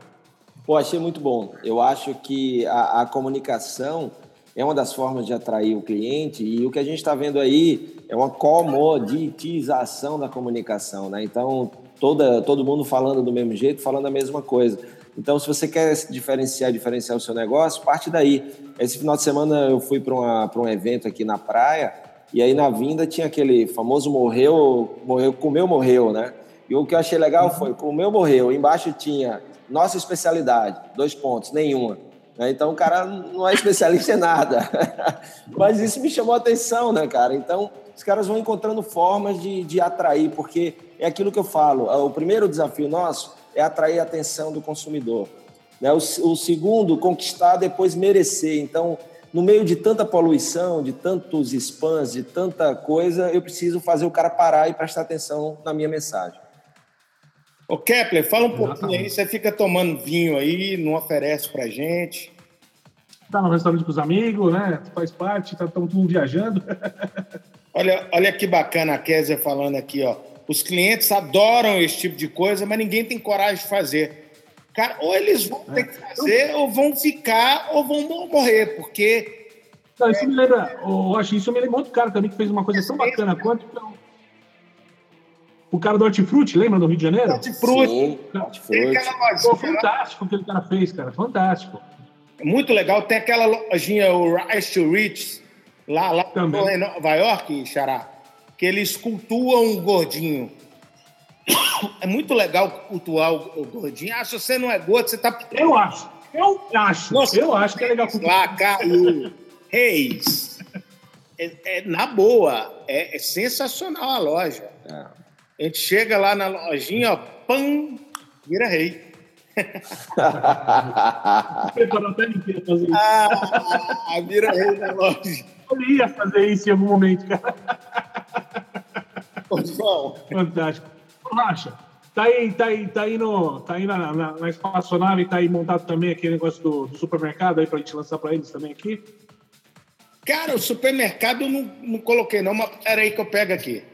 Pô, achei muito bom. Eu acho que a, a comunicação é uma das formas de atrair o cliente e o que a gente está vendo aí é uma comoditização da comunicação, né? Então, toda, todo mundo falando do mesmo jeito, falando a mesma coisa. Então, se você quer se diferenciar, diferenciar o seu negócio, parte daí. Esse final de semana eu fui para um evento aqui na praia e aí na vinda tinha aquele famoso morreu, morreu, comeu, morreu, né? E o que eu achei legal foi comeu, morreu. Embaixo tinha nossa especialidade, dois pontos, nenhuma. Né? Então o cara não é especialista em nada. Mas isso me chamou a atenção, né, cara? Então os caras vão encontrando formas de, de atrair, porque é aquilo que eu falo. O primeiro desafio nosso é atrair a atenção do consumidor. Né? O, o segundo, conquistar, depois merecer. Então, no meio de tanta poluição, de tantos spams, de tanta coisa, eu preciso fazer o cara parar e prestar atenção na minha mensagem. Ô Kepler, fala um pouquinho aí. Você fica tomando vinho aí, não oferece pra gente. Tá no restaurante com os amigos, né? Faz parte, tá todo mundo viajando. olha, olha que bacana a Kézia falando aqui, ó. Os clientes adoram esse tipo de coisa, mas ninguém tem coragem de fazer. Cara, ou eles vão ter que fazer, é. ou vão ficar, ou vão morrer, porque. Não, isso é... me lembra, eu acho isso me lembra outro cara também que fez uma coisa tão bacana quanto o cara do Hortifruti, lembra do Rio de Janeiro? Hortifruti. Hortifruti. Pô, fantástico o que ele cara fez, cara. Fantástico. É muito legal. Tem aquela lojinha, o Rise to Rich, lá, lá Também. em Nova York, Xará, que eles cultuam um gordinho. É muito legal cultuar o gordinho. Ah, se você não é gordo, você tá... Eu acho. Eu acho. Nossa, eu acho que é legal cultuar. Lá, Caio Reis. É, é, na boa, é, é sensacional a loja. É. A gente chega lá na lojinha, ó, pam, vira rei. Preparou até inteiro fazer isso. Ah, vira rei na loja. Eu ia fazer isso em algum momento, cara. João. Fantástico. Racha, tá aí, tá aí, tá aí, no, tá aí na, na, na espaçonave, tá aí montado também aquele negócio do, do supermercado aí pra gente lançar pra eles também aqui? Cara, o supermercado eu não, não coloquei não, mas peraí que eu pego aqui.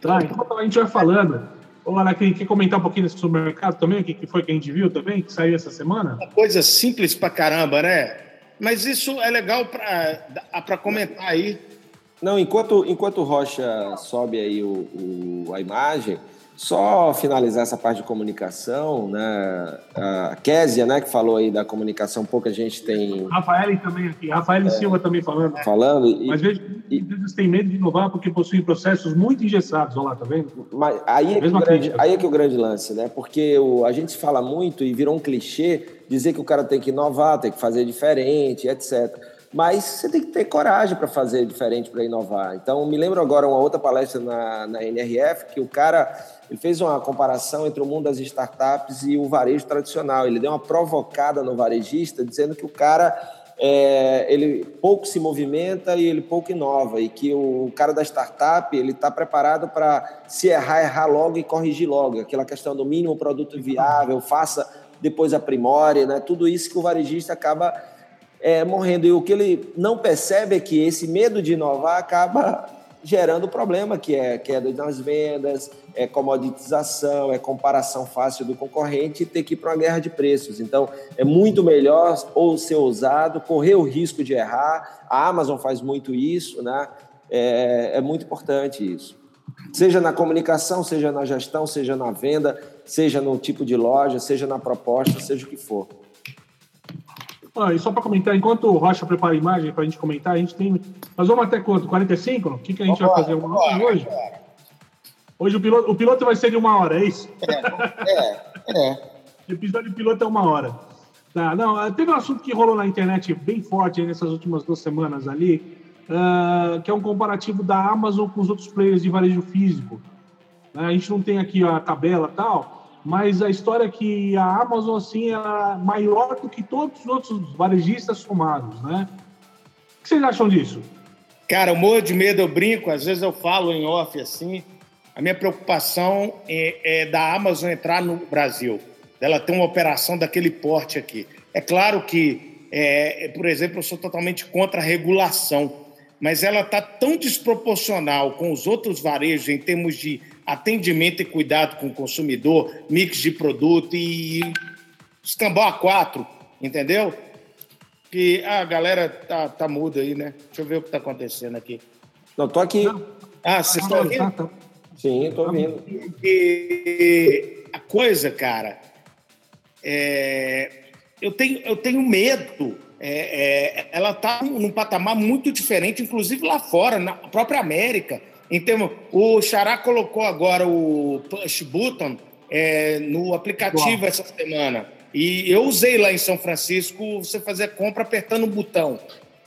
Tá, então a gente vai falando. Ô, Anakin, quer comentar um pouquinho desse supermercado também? O que, que foi que a gente viu também, que saiu essa semana? Uma coisa simples pra caramba, né? Mas isso é legal para comentar aí. Não, enquanto, enquanto o Rocha sobe aí o, o, a imagem, só finalizar essa parte de comunicação, né? A Késia, né, que falou aí da comunicação, pouca gente tem. Rafael também aqui, Rafael é, Silva também falando. Falando. E, Mas vejo que empresas têm medo de inovar porque possuem processos muito engessados, olha lá, tá vendo? Mas aí é, que o grande, aí é que o grande lance, né? Porque o, a gente fala muito e virou um clichê dizer que o cara tem que inovar, tem que fazer diferente, etc mas você tem que ter coragem para fazer diferente, para inovar. Então, me lembro agora uma outra palestra na, na NRF que o cara Ele fez uma comparação entre o mundo das startups e o varejo tradicional. Ele deu uma provocada no varejista, dizendo que o cara é, ele pouco se movimenta e ele pouco inova e que o cara da startup ele está preparado para se errar errar logo e corrigir logo. Aquela questão do mínimo produto viável faça depois aprimore né? Tudo isso que o varejista acaba é, morrendo. E o que ele não percebe é que esse medo de inovar acaba gerando problema, que é queda nas vendas, é comoditização, é comparação fácil do concorrente e ter que ir para uma guerra de preços. Então, é muito melhor ou ser ousado, correr o risco de errar. A Amazon faz muito isso, né? É, é muito importante isso. Seja na comunicação, seja na gestão, seja na venda, seja no tipo de loja, seja na proposta, seja o que for. Ah, e só para comentar, enquanto o Rocha prepara a imagem para a gente comentar, a gente tem. Nós vamos até quanto? 45? O que, que a gente vai fazer hoje? Hoje o piloto, o piloto vai ser de uma hora, é isso? É, é. é. O episódio piloto é uma hora. Tá, não, ah, teve um assunto que rolou na internet bem forte nessas últimas duas semanas ali, uh, que é um comparativo da Amazon com os outros players de varejo físico. Uh, a gente não tem aqui a tabela e tal, mas a história é que a Amazon assim é maior do que todos os outros varejistas somados, né? O que vocês acham disso? Cara, eu morro de medo, eu brinco, às vezes eu falo em off assim. A minha preocupação é, é da Amazon entrar no Brasil, dela ter uma operação daquele porte aqui. É claro que, é, por exemplo, eu sou totalmente contra a regulação, mas ela está tão desproporcional com os outros varejos em termos de atendimento e cuidado com o consumidor, mix de produto e escambau a quatro, entendeu? Que a galera tá, tá muda aí, né? Deixa eu ver o que tá acontecendo aqui. Não, tô aqui. Ah, vocês estão aqui? Tá, tá. Sim, tô ouvindo. E a coisa, cara, é... eu, tenho, eu tenho medo. É, é, ela está num patamar muito diferente, inclusive lá fora, na própria América. Então, o Xará colocou agora o push button é, no aplicativo essa semana. E eu usei lá em São Francisco você fazer compra apertando o botão,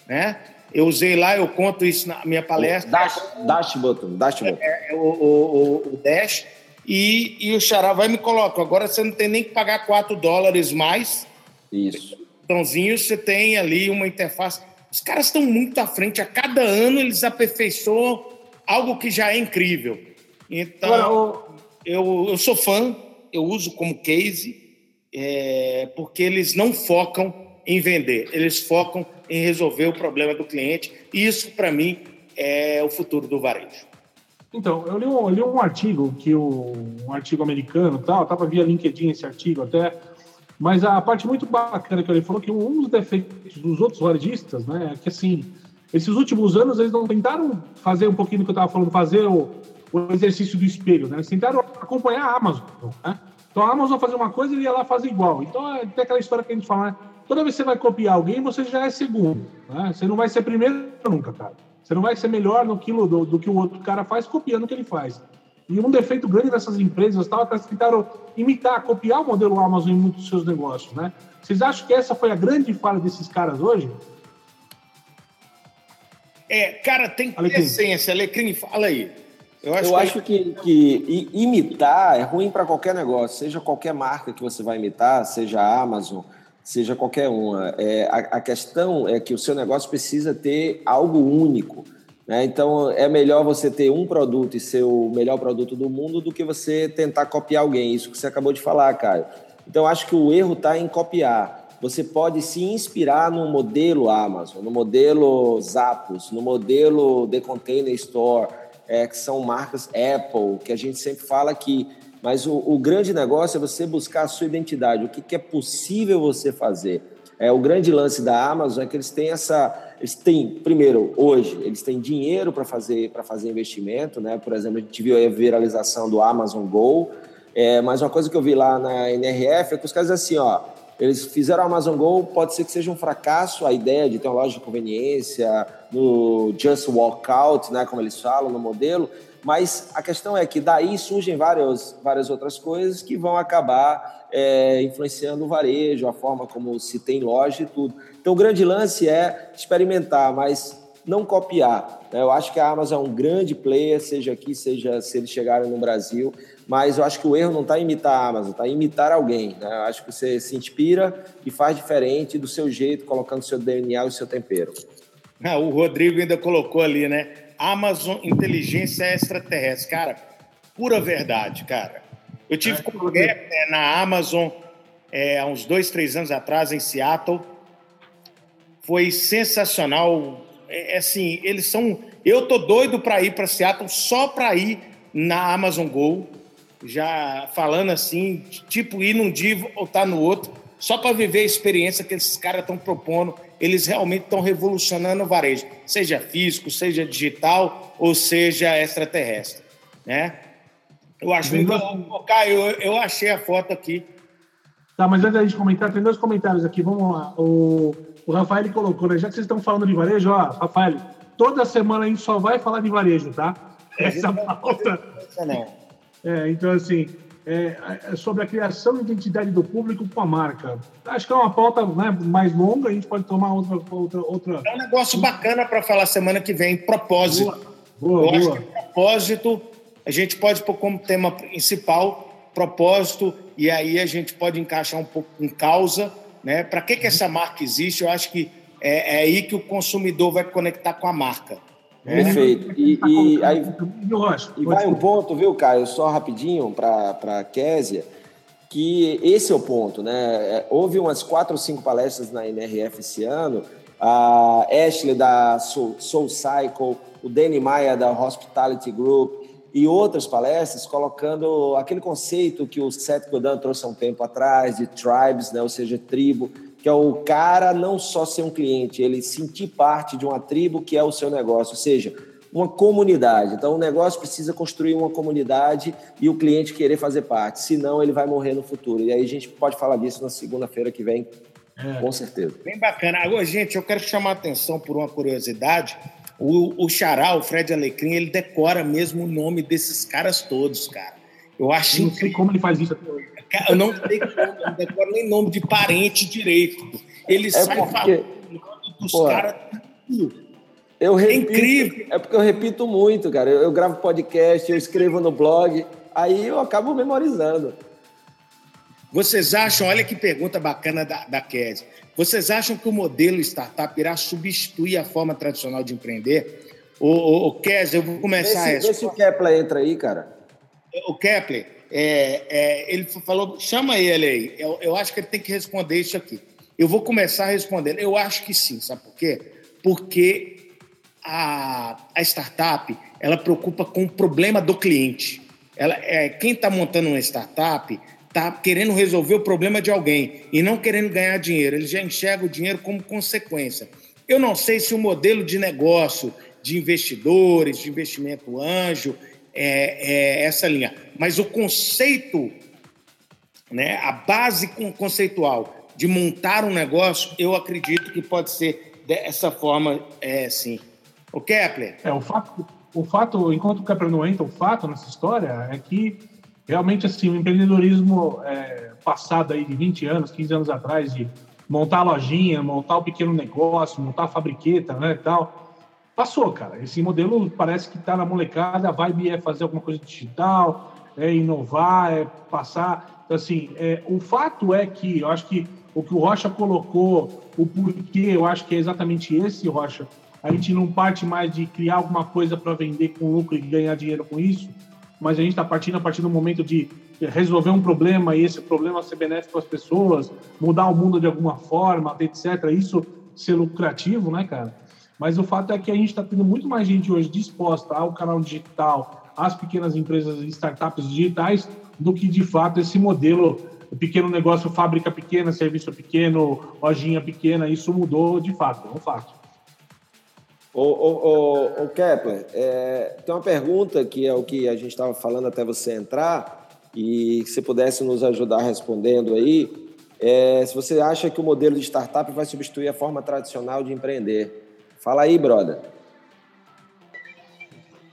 né? Eu usei lá, eu conto isso na minha palestra. Dash, dash button, dash button. É, é o, o, o, dash. E, e o Xará vai me colocar. Agora você não tem nem que pagar 4 dólares mais. Isso. Botãozinho, você tem ali uma interface. Os caras estão muito à frente. A cada ano eles aperfeiçoam algo que já é incrível. Então, eu, eu sou fã, eu uso como case, é, porque eles não focam em vender, eles focam em resolver o problema do cliente. E isso, para mim, é o futuro do varejo. Então, eu li um, eu li um artigo, que o, um artigo americano, tal, estava via LinkedIn esse artigo até, mas a parte muito bacana que ele falou que um dos defeitos dos outros varejistas, né, é que assim, esses últimos anos, eles não tentaram fazer um pouquinho do que eu estava falando, fazer o, o, exercício do espelho, né? Eles tentaram acompanhar a Amazon, né? Então, a Amazon fazer uma coisa, ele ia lá fazer igual. Então, é, tem aquela história que a gente fala, né? Toda vez que você vai copiar alguém, você já é segundo, né? Você não vai ser primeiro nunca, cara. Você não vai ser melhor no quilo do, do que o outro cara faz copiando o que ele faz. E um defeito grande dessas empresas tal, é que elas tentaram imitar, copiar o modelo Amazon em muitos dos seus negócios, né? Vocês acham que essa foi a grande falha desses caras hoje? É, cara, tem que ter essência. Alecrim, fala aí. Eu acho, Eu que... acho que, que, imitar é ruim para qualquer negócio, seja qualquer marca que você vai imitar, seja a Amazon, seja qualquer uma. É, a, a, questão é que o seu negócio precisa ter algo único. Né? Então, é melhor você ter um produto e ser o melhor produto do mundo do que você tentar copiar alguém. Isso que você acabou de falar, Caio. Então, acho que o erro está em copiar você pode se inspirar no modelo Amazon, no modelo Zappos, no modelo The Container Store, é, que são marcas Apple, que a gente sempre fala aqui. Mas o, o grande negócio é você buscar a sua identidade, o que, que é possível você fazer. É, o grande lance da Amazon é que eles têm essa. Eles têm, primeiro, hoje, eles têm dinheiro para fazer, fazer investimento, né? Por exemplo, a gente viu a viralização do Amazon Go. É, mas uma coisa que eu vi lá na NRF é que os caras assim, ó, eles fizeram a Amazon Go, pode ser que seja um fracasso a ideia de ter uma loja de conveniência, no Just Walk Out, né, como eles falam, no modelo, mas a questão é que daí surgem várias, várias outras coisas que vão acabar é, influenciando o varejo, a forma como se tem loja e tudo. Então, o grande lance é experimentar, mas não copiar. Né? Eu acho que a Amazon é um grande player, seja aqui, seja se eles chegarem no Brasil, mas eu acho que o erro não está em imitar a Amazon, está em imitar alguém. Né? Eu acho que você se inspira e faz diferente do seu jeito, colocando o seu DNA e o seu tempero. Ah, o Rodrigo ainda colocou ali, né? Amazon Inteligência Extraterrestre. Cara, pura verdade, cara. Eu tive é, com né, na Amazon é, há uns dois, três anos atrás, em Seattle. Foi sensacional. É, é assim, eles são. Eu tô doido para ir para Seattle só para ir na Amazon Go. Já falando assim, tipo ir num dia ou estar tá no outro, só para viver a experiência que esses caras estão propondo. Eles realmente estão revolucionando o varejo, seja físico, seja digital ou seja extraterrestre, né? Eu acho muito. Caio, eu, achei a foto aqui. Tá, mas antes da gente comentar, tem dois comentários aqui. Vamos lá. O, o Rafael colocou, né? Já que vocês estão falando de varejo, ó, Rafael, toda semana a gente só vai falar de varejo, tá? Essa pauta. É, então, assim, é, é, sobre a criação de identidade do público com a marca. Acho que é uma pauta né, mais longa, a gente pode tomar outra. outra, outra... É um negócio bacana para falar semana que vem, propósito. Boa, boa, Eu boa. acho que propósito a gente pode pôr como tema principal propósito e aí a gente pode encaixar um pouco com causa, né? Para que, que essa marca existe? Eu acho que é, é aí que o consumidor vai conectar com a marca. Né? Perfeito. E, e, aí, e vai um ponto, viu, Caio? Só rapidinho para a Késia, que esse é o ponto, né? É, houve umas quatro ou cinco palestras na NRF esse ano. A Ashley da Soul, Soul Cycle, o Danny Maia da Hospitality Group, e outras palestras colocando aquele conceito que o Seth Godin trouxe há um tempo atrás de tribes, né, ou seja, tribo, que é o cara não só ser um cliente, ele sentir parte de uma tribo que é o seu negócio, ou seja, uma comunidade. Então, o negócio precisa construir uma comunidade e o cliente querer fazer parte, senão ele vai morrer no futuro. E aí a gente pode falar disso na segunda-feira que vem, é. com certeza. Bem bacana. Agora, gente, eu quero chamar a atenção por uma curiosidade o, o Xará, o Fred Alecrim, ele decora mesmo o nome desses caras todos, cara. Eu acho. Eu não sei como ele faz isso até hoje. Eu não sei como, eu não decoro nem nome de parente direito. Ele é sai porque... falando dos caras. Eu é repito, é incrível. É porque eu repito muito, cara. Eu, eu gravo podcast, eu escrevo no blog, aí eu acabo memorizando. Vocês acham, olha que pergunta bacana da, da Kézia. Vocês acham que o modelo startup irá substituir a forma tradicional de empreender? O, o Kézia, eu vou começar essa. Vê se o Kepler entra aí, cara. O Kepler, é, é, ele falou, chama ele aí. Eu, eu acho que ele tem que responder isso aqui. Eu vou começar respondendo. Eu acho que sim, sabe por quê? Porque a, a startup ela preocupa com o problema do cliente. Ela, é, quem está montando uma startup está querendo resolver o problema de alguém e não querendo ganhar dinheiro. Ele já enxerga o dinheiro como consequência. Eu não sei se o modelo de negócio de investidores, de investimento anjo, é, é essa linha. Mas o conceito, né, a base conceitual de montar um negócio, eu acredito que pode ser dessa forma, é, sim. O Kepler? É, o fato, o fato, enquanto o Kepler não entra, o fato nessa história é que realmente assim o empreendedorismo é, passado aí de 20 anos, 15 anos atrás de montar lojinha, montar o pequeno negócio, montar a fabriqueta, né, tal, passou, cara. Esse modelo parece que está na molecada, a vibe é fazer alguma coisa digital, é inovar, é passar. Então, assim, é, o fato é que eu acho que o que o Rocha colocou, o porquê, eu acho que é exatamente esse, Rocha. A gente não parte mais de criar alguma coisa para vender com lucro e ganhar dinheiro com isso, mas a gente está partindo a partir do momento de resolver um problema e esse problema ser benéfico para as pessoas, mudar o mundo de alguma forma, etc. Isso ser lucrativo, né, cara? Mas o fato é que a gente está tendo muito mais gente hoje disposta ao canal digital, às pequenas empresas e startups digitais, do que de fato esse modelo pequeno negócio, fábrica pequena, serviço pequeno, lojinha pequena. Isso mudou de fato, é um fato. Ô, Kepler, é, tem uma pergunta que é o que a gente estava falando até você entrar, e se pudesse nos ajudar respondendo aí, é, se você acha que o modelo de startup vai substituir a forma tradicional de empreender. Fala aí, brother.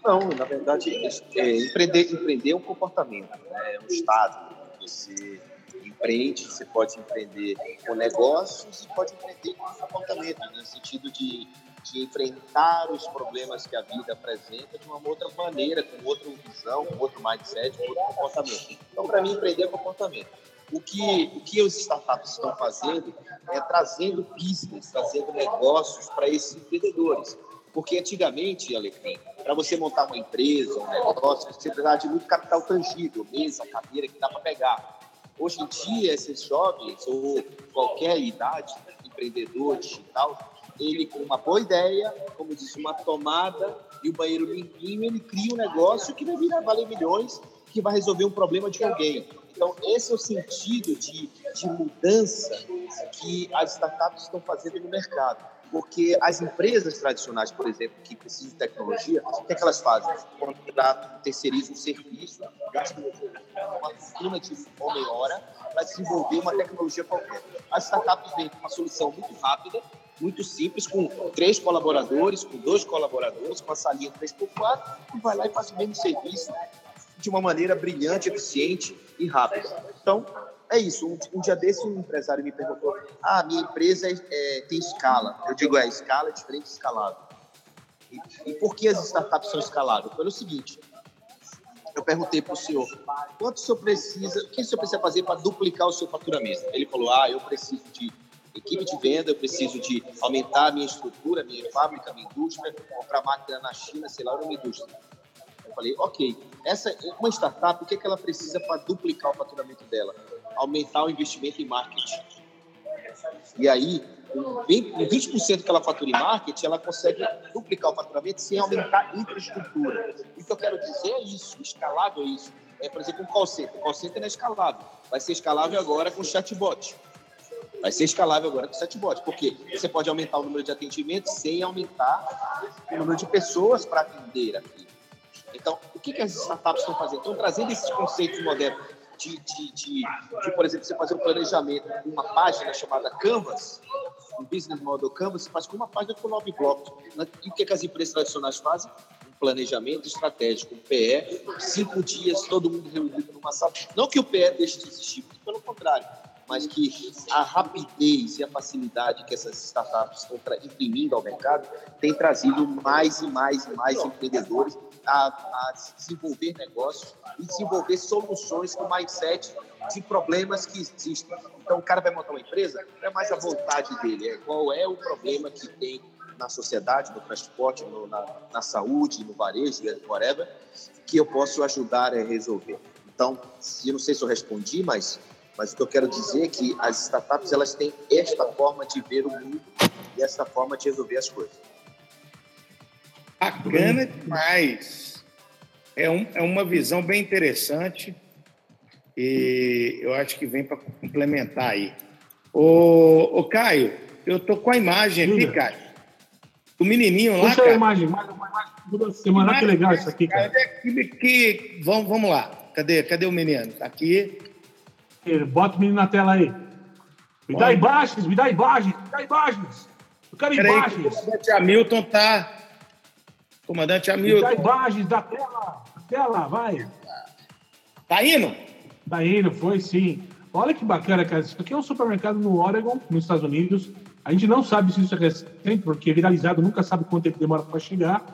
Não, na verdade, é, empreender, empreender é um comportamento, né? é um estado. Você empreende, você pode empreender com negócios e pode empreender com comportamento, no sentido de de enfrentar os problemas que a vida apresenta de uma outra maneira, com outra visão, com outro mindset, com outro comportamento. Então, para mim, empreender é comportamento. O que, o que os startups estão fazendo é trazendo business, trazendo negócios para esses empreendedores. Porque antigamente, Alecrim, para você montar uma empresa, um negócio, você precisava de muito capital tangível, mesa, cadeira, que dá para pegar. Hoje em dia, esses jovens, ou qualquer idade, empreendedor digital, ele com uma boa ideia, como disse, uma tomada e o banheiro limpinho, ele cria um negócio que vai virar valer milhões, que vai resolver um problema de alguém. Então, esse é o sentido de, de mudança que as startups estão fazendo no mercado. Porque as empresas tradicionais, por exemplo, que precisam de tecnologia, o que, é que elas fazem? Contratam, terceirizam um serviço, gastam uma fortuna de homem-hora para desenvolver uma tecnologia qualquer. As startups vêm com uma solução muito rápida, muito simples, com três colaboradores, com dois colaboradores, com a salinha 3x4, e vai lá e faz o mesmo serviço de uma maneira brilhante, eficiente e rápida. Então, é isso. Um, um dia desse, um empresário me perguntou: Ah, minha empresa é, é, tem escala. Eu digo: É, escala é diferente escalável. E, e por que as startups são escaláveis? Pelo seguinte: eu perguntei para o senhor, quanto o senhor precisa, o que o senhor precisa fazer para duplicar o seu faturamento? Ele falou, ah, eu preciso de equipe de venda, eu preciso de aumentar a minha estrutura, minha fábrica, minha indústria, comprar máquina na China, sei lá, uma indústria. Eu falei, ok, essa uma startup, o que, é que ela precisa para duplicar o faturamento dela? Aumentar o investimento em marketing. E aí, com 20% que ela fatura em marketing, ela consegue duplicar o faturamento sem aumentar a infraestrutura. O que eu quero dizer é isso, escalável é isso. É, por exemplo, um call center. O call center não é escalável. Vai ser escalável agora com chatbot. Vai ser escalável agora com chatbot, porque você pode aumentar o número de atendimentos sem aumentar o número de pessoas para atender aqui. Então, o que, que as startups estão fazendo? Estão trazendo esses conceitos modernos de, de, de, de, por exemplo, você fazer um planejamento com uma página chamada Canvas, um business model Canvas, você faz com uma página com nove blocos. E o que, que as empresas tradicionais fazem? Um planejamento estratégico, um PE, cinco dias, todo mundo reunido numa sala. Não que o PE deixe de existir, pelo contrário mas que a rapidez e a facilidade que essas startups estão imprimindo ao mercado tem trazido mais e mais e mais empreendedores a, a desenvolver negócios e desenvolver soluções com mindset de problemas que existem. Então, o cara vai montar uma empresa, não é mais a vontade dele, é qual é o problema que tem na sociedade, no transporte, no, na, na, saúde, no varejo, whatever, que eu posso ajudar a resolver. Então, eu não sei se eu respondi, mas, mas o que eu quero dizer é que as startups elas têm esta forma de ver o mundo e esta forma de resolver as coisas. Bacana demais. É, um, é uma visão bem interessante e eu acho que vem para complementar aí. Ô, ô, Caio, eu tô com a imagem aqui, Caio. O menininho lá. Puxa a imagem, mais uma imagem toda semana. Que legal isso aqui, cara. Que, que, vamos, vamos lá. Cadê, cadê o menino? Tá aqui. Bota o menino na tela aí. Me dá imagens, me dá imagens, me dá imagens. Eu quero Peraí, imagens. O Hamilton tá Comandante Hamilton. Dá imagens da tela. Tela, vai. Tá indo? Tá indo, foi sim. Olha que bacana, cara. Isso aqui é um supermercado no Oregon, nos Estados Unidos. A gente não sabe se isso é recente, porque viralizado nunca sabe quanto tempo demora para chegar.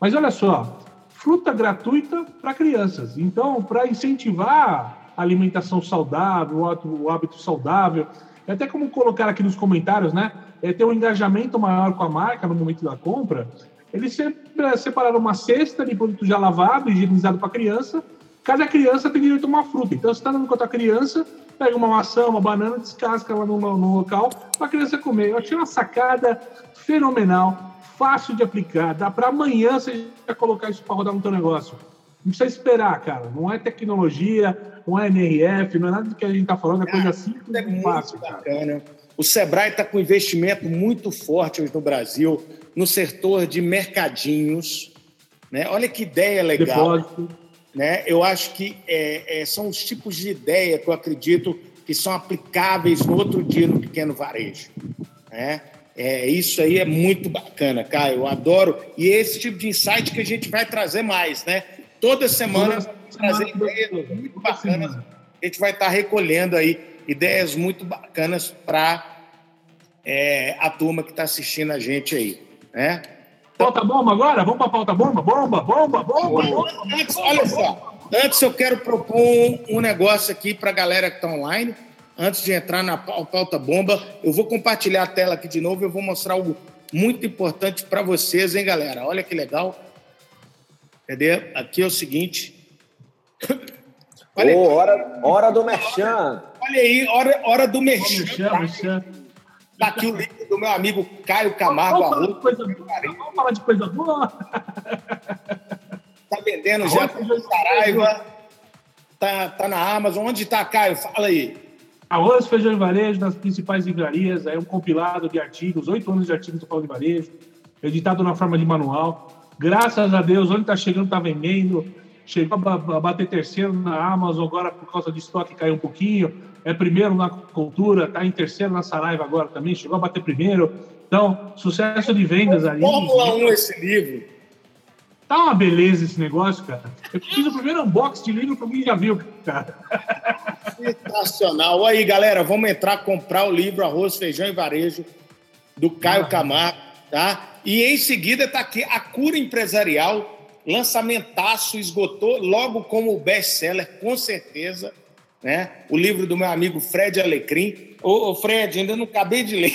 Mas olha só, fruta gratuita para crianças. Então, para incentivar a alimentação saudável, o hábito saudável, é até como colocar aqui nos comentários, né? É ter um engajamento maior com a marca no momento da compra. Eles sempre separaram uma cesta de produto já lavado, higienizado para criança. Cada criança tem direito a uma fruta. Então, você está dando com a criança, pega uma maçã, uma banana, descasca lá no, no local para a criança comer. Eu achei uma sacada fenomenal, fácil de aplicar. Dá para amanhã você já colocar isso para rodar no teu negócio. Não precisa esperar, cara. Não é tecnologia, não é NRF, não é nada do que a gente está falando, é coisa simples é e fácil. Bacana. Cara. O Sebrae está com investimento muito forte hoje no Brasil no setor de mercadinhos. Né? Olha que ideia legal. Depósito. Né? Eu acho que é, é, são os tipos de ideia que eu acredito que são aplicáveis no outro dia no pequeno varejo. Né? É, isso aí é muito bacana, Caio. Eu adoro. E é esse tipo de insight que a gente vai trazer mais, né? Toda semana Toda trazer ideias muito bacanas. A gente vai estar recolhendo aí ideias muito bacanas para é, a turma que está assistindo a gente aí. Né? Pauta bomba agora? Vamos para pauta bomba? Bomba, bomba, bomba, bomba. Antes, olha só. Antes eu quero propor um, um negócio aqui para a galera que está online. Antes de entrar na pauta bomba, eu vou compartilhar a tela aqui de novo. Eu vou mostrar algo muito importante para vocês, hein, galera? Olha que legal. Cadê? Aqui é o seguinte. Olha oh, hora, hora do Merchan. Olha aí, hora, hora do. Merchan, Merchan. Tá aqui o livro do meu amigo Caio Camargo vamos, vamos, coisa boa. vamos falar de coisa boa. Tá vendendo já com Saraiva. Tá, tá na Amazon. Onde tá, Caio? Fala aí. Arroz, feijão e varejo nas principais livrarias. É um compilado de artigos, oito anos de artigos do Paulo de Varejo, editado na forma de manual. Graças a Deus, onde está chegando, está vendendo. Chegou a bater terceiro na Amazon, agora por causa de estoque caiu um pouquinho é primeiro na cultura, está em terceiro na Saraiva agora também, chegou a bater primeiro. Então, sucesso de vendas ali. Fórmula 1 esse livro. Tá uma beleza esse negócio, cara. Eu fiz o primeiro unboxing de livro que alguém já viu, cara. Sensacional. Aí, galera, vamos entrar comprar o livro Arroz, Feijão e Varejo do Caio ah. Camargo, tá? E em seguida está aqui A Cura Empresarial, lançamentaço, esgotou logo como best-seller, com certeza né? O livro do meu amigo Fred Alecrim. Ô, ô Fred, ainda não acabei de ler.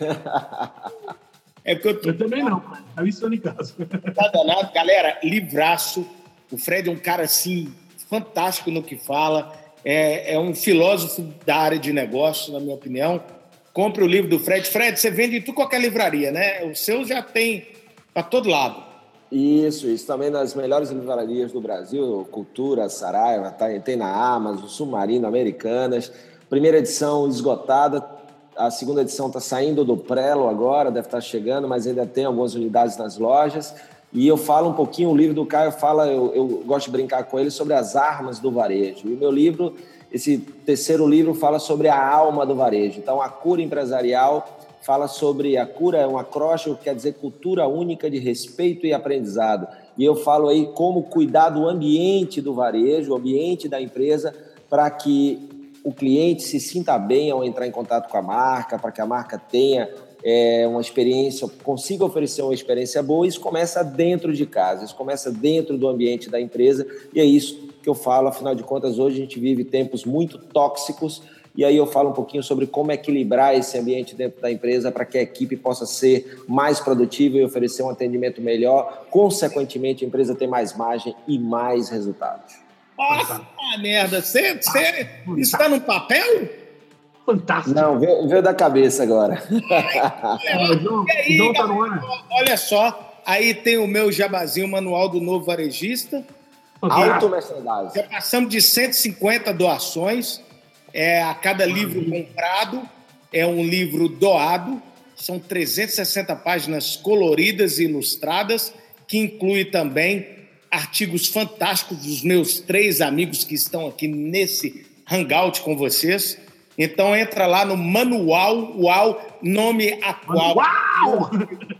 é porque eu, tô... eu também não, eu estou em casa. Tá danado. Galera, livraço. O Fred é um cara, assim, fantástico no que fala. É, é um filósofo da área de negócio, na minha opinião. Compre o livro do Fred. Fred, você vende em tudo qualquer livraria, né? O seu já tem para todo lado. Isso, isso também nas melhores livrarias do Brasil, Cultura, Saraiva, tá, tem na Amazon, Submarino, Americanas. Primeira edição esgotada, a segunda edição está saindo do Prelo agora, deve estar tá chegando, mas ainda tem algumas unidades nas lojas. E eu falo um pouquinho, o livro do Caio fala, eu, eu gosto de brincar com ele sobre as armas do varejo. E o meu livro, esse terceiro livro, fala sobre a alma do varejo. Então, a cura empresarial fala sobre a cura, é um acróstico que quer dizer cultura única de respeito e aprendizado. E eu falo aí como cuidar do ambiente do varejo, o ambiente da empresa, para que o cliente se sinta bem ao entrar em contato com a marca, para que a marca tenha é, uma experiência, consiga oferecer uma experiência boa. Isso começa dentro de casa, isso começa dentro do ambiente da empresa, e é isso que eu falo. Afinal de contas, hoje a gente vive tempos muito tóxicos e aí eu falo um pouquinho sobre como equilibrar esse ambiente dentro da empresa para que a equipe possa ser mais produtiva e oferecer um atendimento melhor, consequentemente a empresa ter mais margem e mais resultados. Nossa, ah, merda, você, você está no papel? Fantástico. Não, veio, veio da cabeça agora. É, João, aí, João tá no ar. Olha só, aí tem o meu jabazinho, manual do novo varejista. Auto-merchandising. Já passamos de 150 doações é, a cada livro comprado é um livro doado. São 360 páginas coloridas e ilustradas, que inclui também artigos fantásticos dos meus três amigos que estão aqui nesse hangout com vocês. Então entra lá no manual, uau, nome a qual o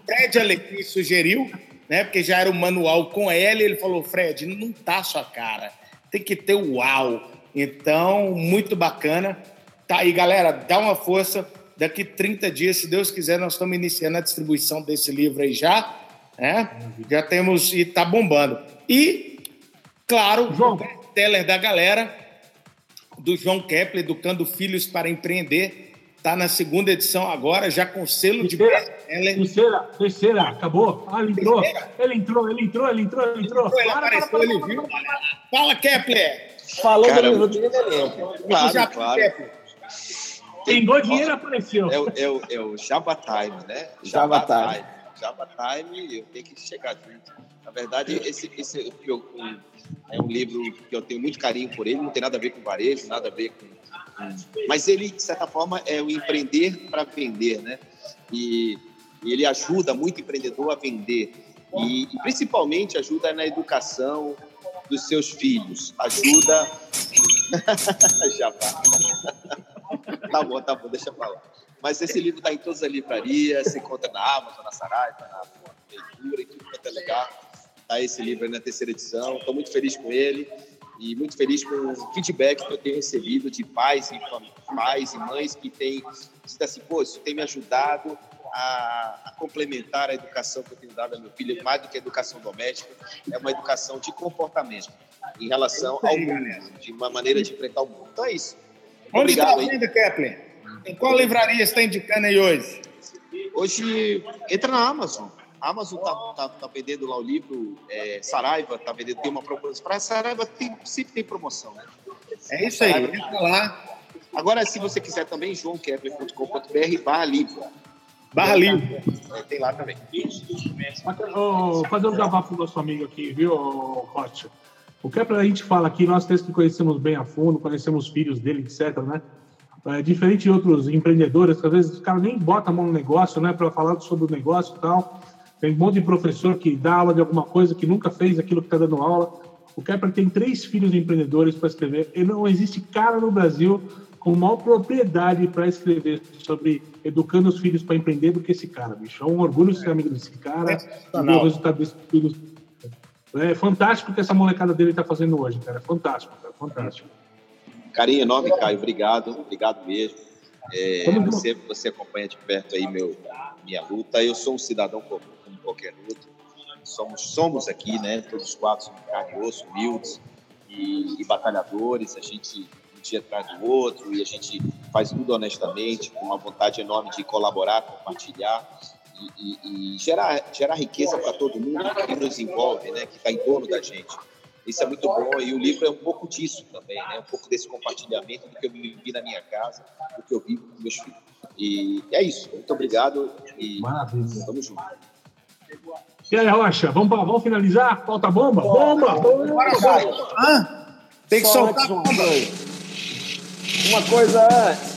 Fred Alecrim sugeriu, né? Porque já era o manual com L, ele falou: Fred, não tá sua cara, tem que ter o uau. Então, muito bacana. Tá aí, galera, dá uma força. Daqui 30 dias, se Deus quiser, nós estamos iniciando a distribuição desse livro aí já. Né? Já temos e tá bombando. E, claro, João. o teller da galera, do João Kepler, Educando Filhos para Empreender. Está na segunda edição agora, já com selo terceira, de Terceira, terceira, acabou. Ah, ele entrou. Terceira. Ele entrou, ele entrou, ele entrou, ele entrou. Ele, entrou, ele apareceu, ele viu. Fala, Kepler! Falou Cara, do livro dele, né, Claro, já, claro. Tem dinheiro apareceu. É, o, é, o, é o Java Time, né? Java, Java Time. Java Time, eu tenho que chegar junto. Na verdade, esse, esse eu, é um livro que eu tenho muito carinho por ele, não tem nada a ver com varejo, nada a ver com. Mas ele, de certa forma, é o empreender para vender, né? E, e, ele ajuda muito empreendedor a vender. E, e principalmente ajuda na educação, dos seus filhos. Ajuda. Já tá. tá bom, tá bom, deixa pra lá. Mas esse livro está em todas as livrarias, se encontra na Amazon, na Saraiva, na Leitura e tudo quanto é lugar. Tá esse livro aí na terceira edição. Estou muito feliz com ele e muito feliz com o feedback que eu tenho recebido de pais e pais e mães que têm dito assim, pô, isso tem me ajudado a, a, complementar a educação que eu tenho dado ao meu filho, mais do que a educação doméstica, é uma educação de comportamento em relação ao mundo, de uma maneira de enfrentar o mundo. Então é isso. Onde está vendo, Kepler? Em qual livraria está indicando aí hoje? Hoje, entra na Amazon. A Amazon está tá, tá vendendo lá o livro, é, Saraiva está vendendo, tem uma promoção. Para Saraiva tem, sempre tem promoção, né? É isso aí, entra lá. Agora, se você quiser também, joãokepler.com.br barra livro. Barra livro. É, tem lá também. Oh, fazer um jabá para o nosso amigo aqui, viu, Rocha? O Kepler a gente fala aqui, nós três que conhecemos bem a fundo, conhecemos os filhos dele, etc, né? É, diferente de outros empreendedores, que às vezes o cara nem bota a mão no negócio, né, para falar sobre o negócio e tal. Tem um monte de professor que dá aula de alguma coisa que nunca fez aquilo que está dando aula. O Kepler tem três filhos empreendedores para escrever. E não existe cara no Brasil com maior propriedade para escrever sobre educando os filhos para empreender do que esse cara, bicho. É um orgulho ser amigo desse cara é e ver o resultado desse filho. É fantástico o que essa molecada dele está fazendo hoje, cara. É fantástico, cara. Fantástico. Carinho enorme, Caio. Obrigado, obrigado mesmo. É, você, você acompanha de perto aí meu, minha luta. Eu sou um cidadão como, como qualquer outro. Somos, somos aqui, né? Todos os quatro somos carne e osso, humildes e, e batalhadores. A gente dia atrás do outro e a gente faz tudo honestamente, com uma vontade enorme de colaborar, compartilhar e, e, e gerar, gerar riqueza para todo mundo que nos envolve, né? Que está em torno da gente. Isso é muito bom e o livro é um pouco disso também, né? Um pouco desse compartilhamento do que eu vivi na minha casa, do que eu vivo com meus filhos. E é isso. Muito obrigado e Maravilha. tamo junto. E aí, Rocha, vamos, vamos finalizar? Falta bomba? Bomba! Bomba! bomba. Tem que Só soltar bomba. Uma coisa antes.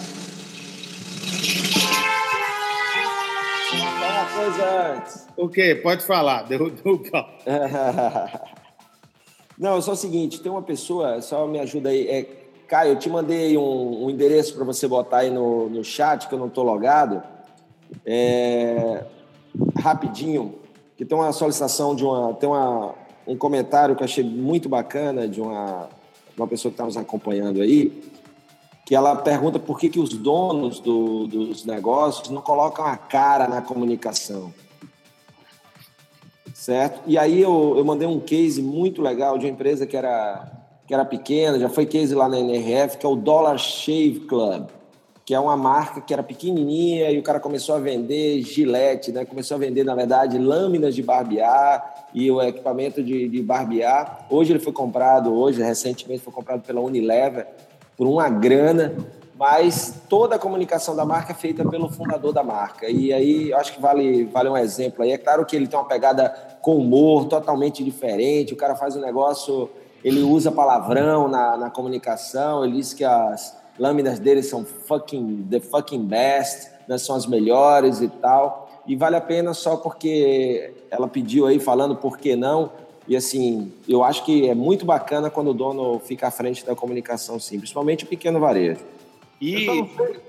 Só uma coisa antes. O quê? Pode falar. Derrubou o pau. Não, é só o seguinte, tem uma pessoa, só me ajuda aí. É, Caio, eu te mandei um, um endereço para você botar aí no, no chat, que eu não estou logado. É, rapidinho, que tem uma solicitação de uma. Tem uma, um comentário que eu achei muito bacana de uma, uma pessoa que está nos acompanhando aí, que ela pergunta por que, que os donos do, dos negócios não colocam a cara na comunicação certo? E aí eu, eu mandei um case muito legal de uma empresa que era, que era pequena, já foi case lá na NRF, que é o Dollar Shave Club, que é uma marca que era pequenininha e o cara começou a vender gilete, né? Começou a vender, na verdade, lâminas de barbear e o equipamento de, de barbear. Hoje ele foi comprado, hoje, recentemente, foi comprado pela Unilever por uma grana mas toda a comunicação da marca é feita pelo fundador da marca. E aí, acho que vale, vale um exemplo aí. É claro que ele tem uma pegada com humor totalmente diferente, o cara faz um negócio, ele usa palavrão na, na comunicação, ele diz que as lâminas dele são fucking, the fucking best, né, são as melhores e tal. E vale a pena só porque ela pediu aí, falando por que não, e assim, eu acho que é muito bacana quando o dono fica à frente da comunicação, sim, principalmente o pequeno varejo. E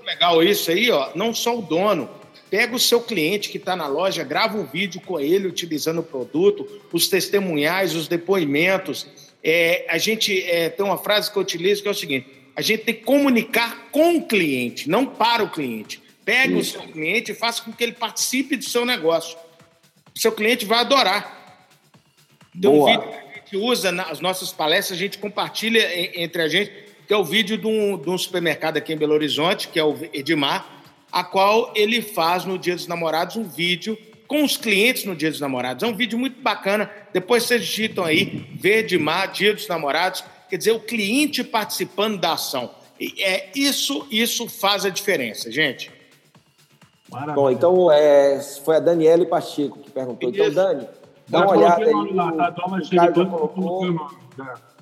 legal isso aí, ó. Não só o dono. Pega o seu cliente que está na loja, grava um vídeo com ele utilizando o produto, os testemunhais, os depoimentos. É, a gente é, tem uma frase que eu utilizo que é o seguinte: a gente tem que comunicar com o cliente, não para o cliente. Pega isso. o seu cliente e faça com que ele participe do seu negócio. O seu cliente vai adorar. Tem um vídeo que a gente usa nas nossas palestras, a gente compartilha entre a gente que é o vídeo de um, de um supermercado aqui em Belo Horizonte, que é o Edmar, a qual ele faz no Dia dos Namorados um vídeo com os clientes no Dia dos Namorados. É um vídeo muito bacana. Depois vocês digitam aí, Edmar, Dia dos Namorados, quer dizer, o cliente participando da ação. E é isso, isso faz a diferença, gente. Maravilha. Bom, então é, foi a Daniele Pacheco que perguntou. Então, Dani, dá uma olhada aí. Lá, tá? O Caio colocou.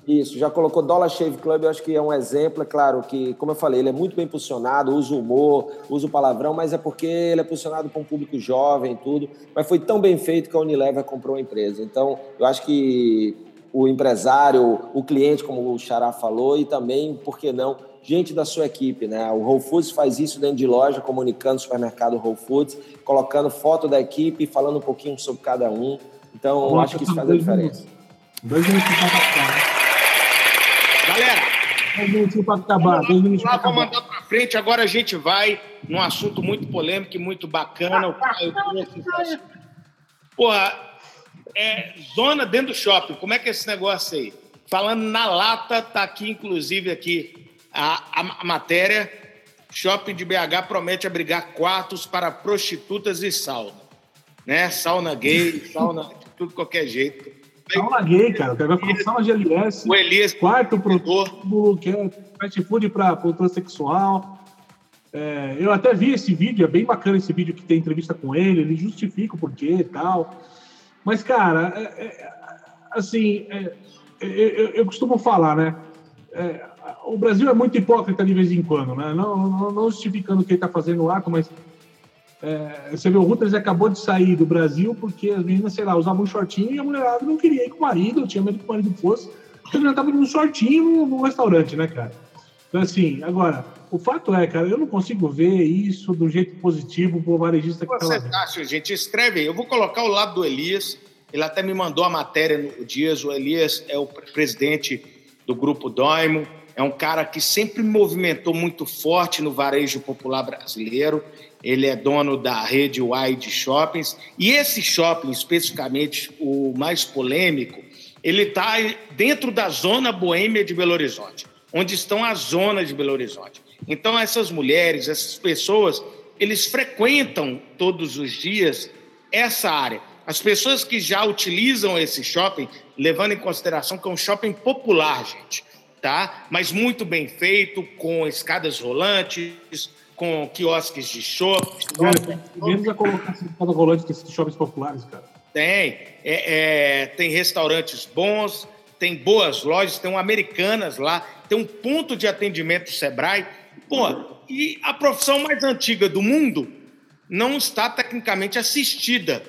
Isso, já colocou Dollar Shave Club, eu acho que é um exemplo, é claro que, como eu falei, ele é muito bem posicionado, usa o humor, usa o palavrão, mas é porque ele é posicionado para um público jovem e tudo, mas foi tão bem feito que a Unilever comprou a empresa. Então, eu acho que o empresário, o cliente, como o Xará falou, e também, por que não, gente da sua equipe, né? O Whole Foods faz isso dentro de loja, comunicando o supermercado Whole Foods, colocando foto da equipe, falando um pouquinho sobre cada um. Então, eu acho que isso faz a diferença. Dois minutos para Galera, dois minutos para acabar. Dois minutos para acabar. frente. Agora a gente vai num assunto muito polêmico e muito bacana. O Caio trouxe. Porra, é, zona dentro do shopping. Como é que é esse negócio aí? Falando na lata, tá aqui, inclusive, aqui a, a, a matéria. Shopping de BH promete abrigar quartos para prostitutas e sauna. Né? Sauna gay, sauna tudo qualquer jeito. Sauna gay, cara. O cara vai falar sauna de LS. O Elias. Quarto pro tubo, que é fast food para o transexual. É, eu até vi esse vídeo, é bem bacana esse vídeo que tem entrevista com ele, ele justifica o porquê e tal. Mas, cara, é, é, assim, é, é, eu, eu, costumo falar, né? É, o Brasil é muito hipócrita de vez em quando, né? Não, não, não justificando o que ele está fazendo o ato, mas é, você vê, o Reuters acabou de sair do Brasil porque as meninas, sei lá, usavam um shortinho e a mulherada não queria ir com o marido, tinha medo que o marido fosse, porque a menina estava indo um shortinho no, no, restaurante, né, cara? Então, assim, agora, o fato é, cara, eu não consigo ver isso do jeito positivo pro varejista que Você tá acha, gente? Escreve aí. Eu vou colocar o lado do Elias. Ele até me mandou a matéria no Dias. O Elias é o presidente do Grupo Doimo. É um cara que sempre movimentou muito forte no varejo popular brasileiro. Ele é dono da rede Wide Shoppings. E esse shopping, especificamente o mais polêmico, ele está dentro da zona boêmia de Belo Horizonte, onde estão as zonas de Belo Horizonte. Então, essas mulheres, essas pessoas, eles frequentam todos os dias essa área. As pessoas que já utilizam esse shopping, levando em consideração que é um shopping popular, gente tá? Mas muito bem feito, com escadas rolantes, com quiosques de shopping. Menos a colocar escada rolante desses shoppings populares, cara. Tem. É, é, tem restaurantes bons, tem boas lojas, tem um Americanas lá, tem um ponto de atendimento Sebrae. Pô, e a profissão mais antiga do mundo não está tecnicamente assistida,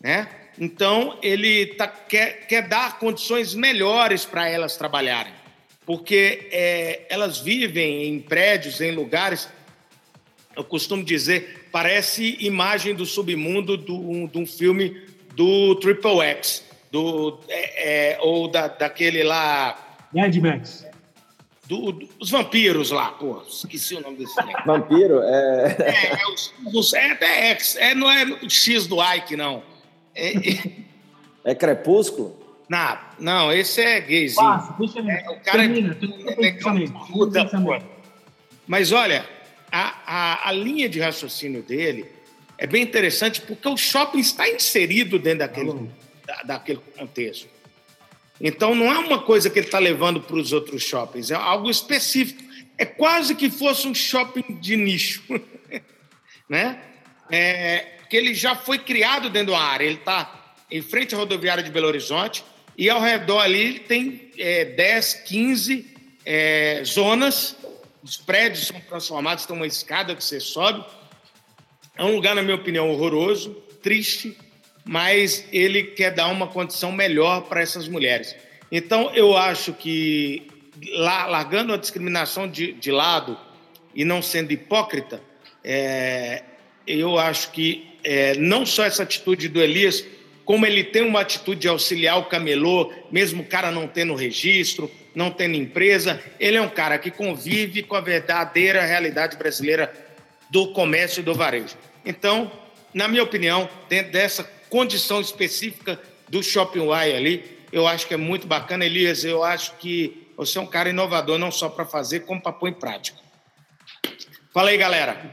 né? Então, ele tá, quer, quer dar condições melhores para elas trabalharem porque é, elas vivem em prédios, em lugares. Eu costumo dizer, parece imagem do submundo de um filme do Triple X, do, é, é, ou da, daquele lá. Mad Max. Do, dos vampiros lá, pô, esqueci o nome desse filme. Vampiro? É. É, é, os, é até X, é, não é o X do Ike, não. É, é Crepúsculo? Não, não, esse é gayzinho. Passa, deixa ele. É, o cara termina, é, é, é Mas olha, a, a, a linha de raciocínio dele é bem interessante porque o shopping está inserido dentro daquele, da, daquele contexto. Então não é uma coisa que ele está levando para os outros shoppings, é algo específico. É quase que fosse um shopping de nicho, né? É, que ele já foi criado dentro da área. Ele está em frente à rodoviária de Belo Horizonte, e ao redor ali tem é, 10, 15 é, zonas. Os prédios são transformados, tem uma escada que você sobe. É um lugar, na minha opinião, horroroso, triste, mas ele quer dar uma condição melhor para essas mulheres. Então, eu acho que, largando a discriminação de, de lado e não sendo hipócrita, é, eu acho que é, não só essa atitude do Elias, como ele tem uma atitude de auxiliar o camelô, mesmo o cara não tendo registro, não tendo empresa, ele é um cara que convive com a verdadeira realidade brasileira do comércio e do varejo. Então, na minha opinião, dentro dessa condição específica do Shopping Y ali, eu acho que é muito bacana, Elias. Eu acho que você é um cara inovador, não só para fazer, como para pôr em prática. Fala aí, galera.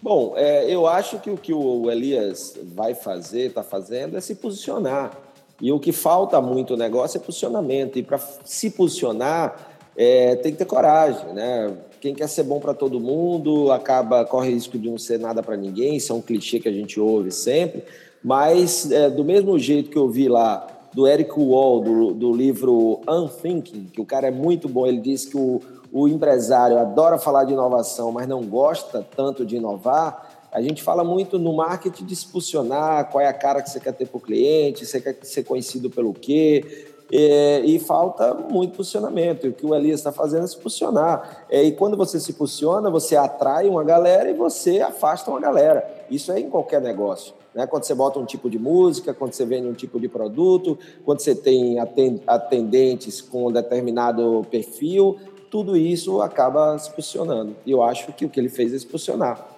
Bom, é, eu acho que o que o Elias vai fazer, está fazendo, é se posicionar. E o que falta muito no negócio é posicionamento. E para se posicionar, é, tem que ter coragem, né? Quem quer ser bom para todo mundo acaba corre risco de não ser nada para ninguém. Isso é um clichê que a gente ouve sempre. Mas é, do mesmo jeito que eu vi lá do Eric Wall, do, do livro Unthinking, que o cara é muito bom, ele diz que o, o empresário adora falar de inovação, mas não gosta tanto de inovar, a gente fala muito no marketing de se posicionar, qual é a cara que você quer ter para o cliente, você quer ser conhecido pelo quê, é, e falta muito posicionamento. E o que o Elias está fazendo é se posicionar. É, e quando você se posiciona, você atrai uma galera e você afasta uma galera. Isso é em qualquer negócio. Né? Quando você bota um tipo de música, quando você vende um tipo de produto, quando você tem atendentes com um determinado perfil, tudo isso acaba se posicionando. E eu acho que o que ele fez é se posicionar.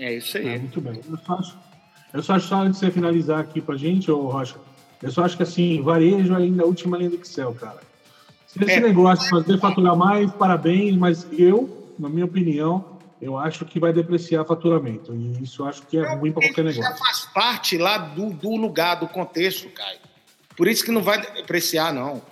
É isso aí. É, muito bem. Eu só acho, eu só acho só antes de você finalizar aqui pra gente, ô Rocha, eu só acho que assim, varejo ainda é a última linha do Excel, cara. Se esse é. negócio fazer faturar mais, parabéns, mas eu, na minha opinião, eu acho que vai depreciar faturamento. E isso eu acho que é ruim para qualquer negócio. Já faz parte lá do, do lugar, do contexto, Caio. Por isso que não vai depreciar, não.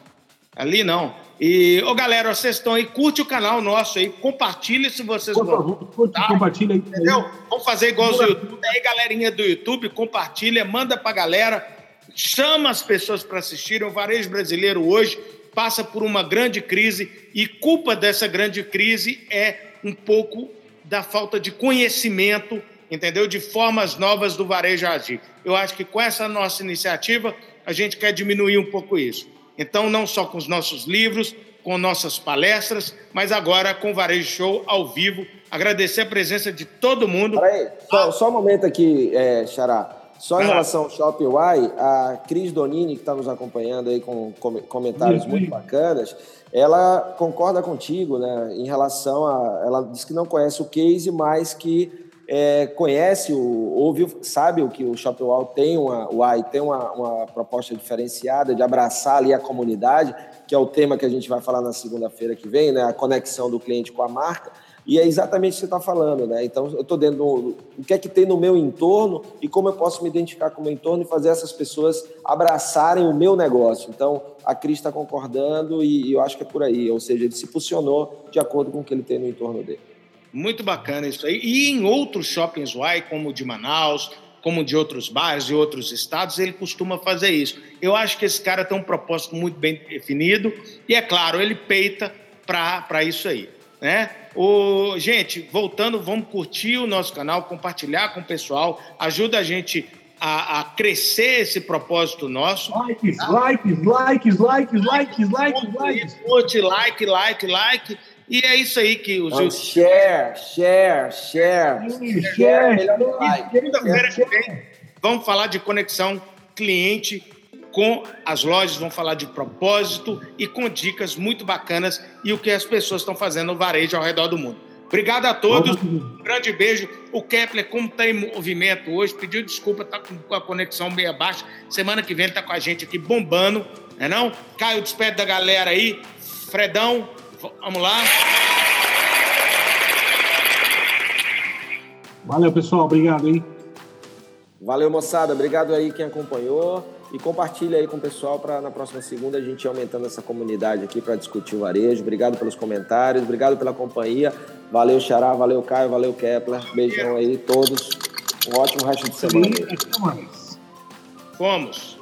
Ali não. E, ô galera, vocês estão aí, curte o canal nosso aí, compartilha se vocês gostam. Curte, tá? compartilha aí. Entendeu? Vamos fazer igual os YouTube. Aí, galerinha do YouTube, compartilha, manda pra galera, chama as pessoas para assistirem. O varejo brasileiro hoje passa por uma grande crise e culpa dessa grande crise é um pouco da falta de conhecimento, entendeu? De formas novas do varejo agir. Eu acho que com essa nossa iniciativa, a gente quer diminuir um pouco isso. Então, não só com os nossos livros, com nossas palestras, mas agora com o Varejo Show ao vivo. Agradecer a presença de todo mundo. Peraí, só, só um momento aqui, é, Xará. Só em relação ao Shopping Y, a Cris Donini, que está nos acompanhando aí com comentários muito bacanas, ela concorda contigo, né, em relação a. Ela diz que não conhece o case, mas que é, conhece, o, ouviu, sabe o que o Shopping Wall tem uma, o AI tem uma, uma proposta diferenciada de abraçar ali a comunidade, que é o tema que a gente vai falar na segunda-feira que vem, né, a conexão do cliente com a marca. E é exatamente o que você está falando, né? Então, eu estou dentro do o que é que tem no meu entorno e como eu posso me identificar com o meu entorno e fazer essas pessoas abraçarem o meu negócio. Então, a Cris está concordando e, e, eu acho que é por aí. Ou seja, ele se posicionou de acordo com o que ele tem no entorno dele. Muito bacana isso aí. E em outros shoppings Y, como o de Manaus, como de outros bairros e outros estados, ele costuma fazer isso. Eu acho que esse cara tem um propósito muito bem definido e, é claro, ele peita para isso aí. Né? O, gente, voltando, vamos curtir o nosso canal, compartilhar com o pessoal, ajuda a gente a, a crescer esse propósito nosso. Likes, tá? likes, likes, likes, likes, likes, likes. Curte, like, like, like. E é isso aí que os. Oh, share, share, share. Share, share, share. Segunda-feira que vem, vamos falar de conexão cliente com as lojas, vão falar de propósito e com dicas muito bacanas e o que as pessoas estão fazendo no varejo ao redor do mundo. Obrigado a todos, um grande beijo. O Kepler, como está em movimento hoje, pediu desculpa, está com a conexão meio baixa. Semana que vem está com a gente aqui bombando, né não? Caio, despede da galera aí. Fredão, vamos lá. Valeu, pessoal. Obrigado, hein? Valeu, moçada. Obrigado aí quem acompanhou e compartilha aí com o pessoal para na próxima segunda a gente ir aumentando essa comunidade aqui para discutir o varejo. Obrigado pelos comentários, obrigado pela companhia. Valeu, Xará, valeu, Caio, valeu, Kepler. Beijão aí todos. Um ótimo resto de semana. Fomos.